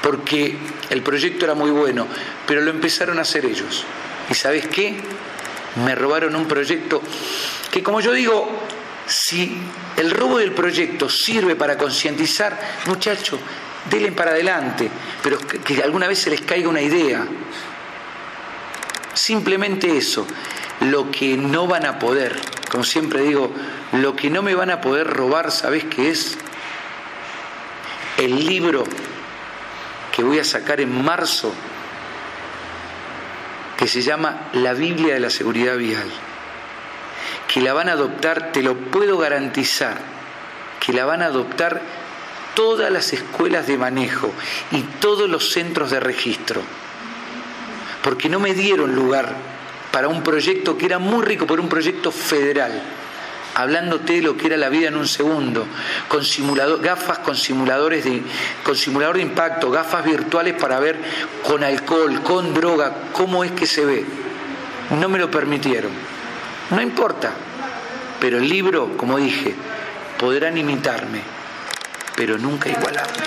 porque el proyecto era muy bueno, pero lo empezaron a hacer ellos. ¿Y sabes qué? Me robaron un proyecto que, como yo digo, si el robo del proyecto sirve para concientizar, muchachos, denle para adelante, pero que, alguna vez se les caiga una idea. Simplemente eso, lo que no van a poder, como siempre digo, lo que no me van a poder robar, ¿sabes qué es? El libro que voy a sacar en marzo que se llama La Biblia de la Seguridad Vial, que la van a adoptar, te lo puedo garantizar, que la van a adoptar todas las escuelas de manejo y todos los centros de registro, porque no me dieron lugar para un proyecto que era muy rico, por un proyecto federal, hablándote de lo que era la vida en un segundo, con simulador, gafas con simuladores de, con simulador de impacto, gafas virtuales para ver con alcohol, con droga, cómo es que se ve. No me lo permitieron. No importa. Pero el libro, como dije, podrán imitarme, pero nunca igualarme.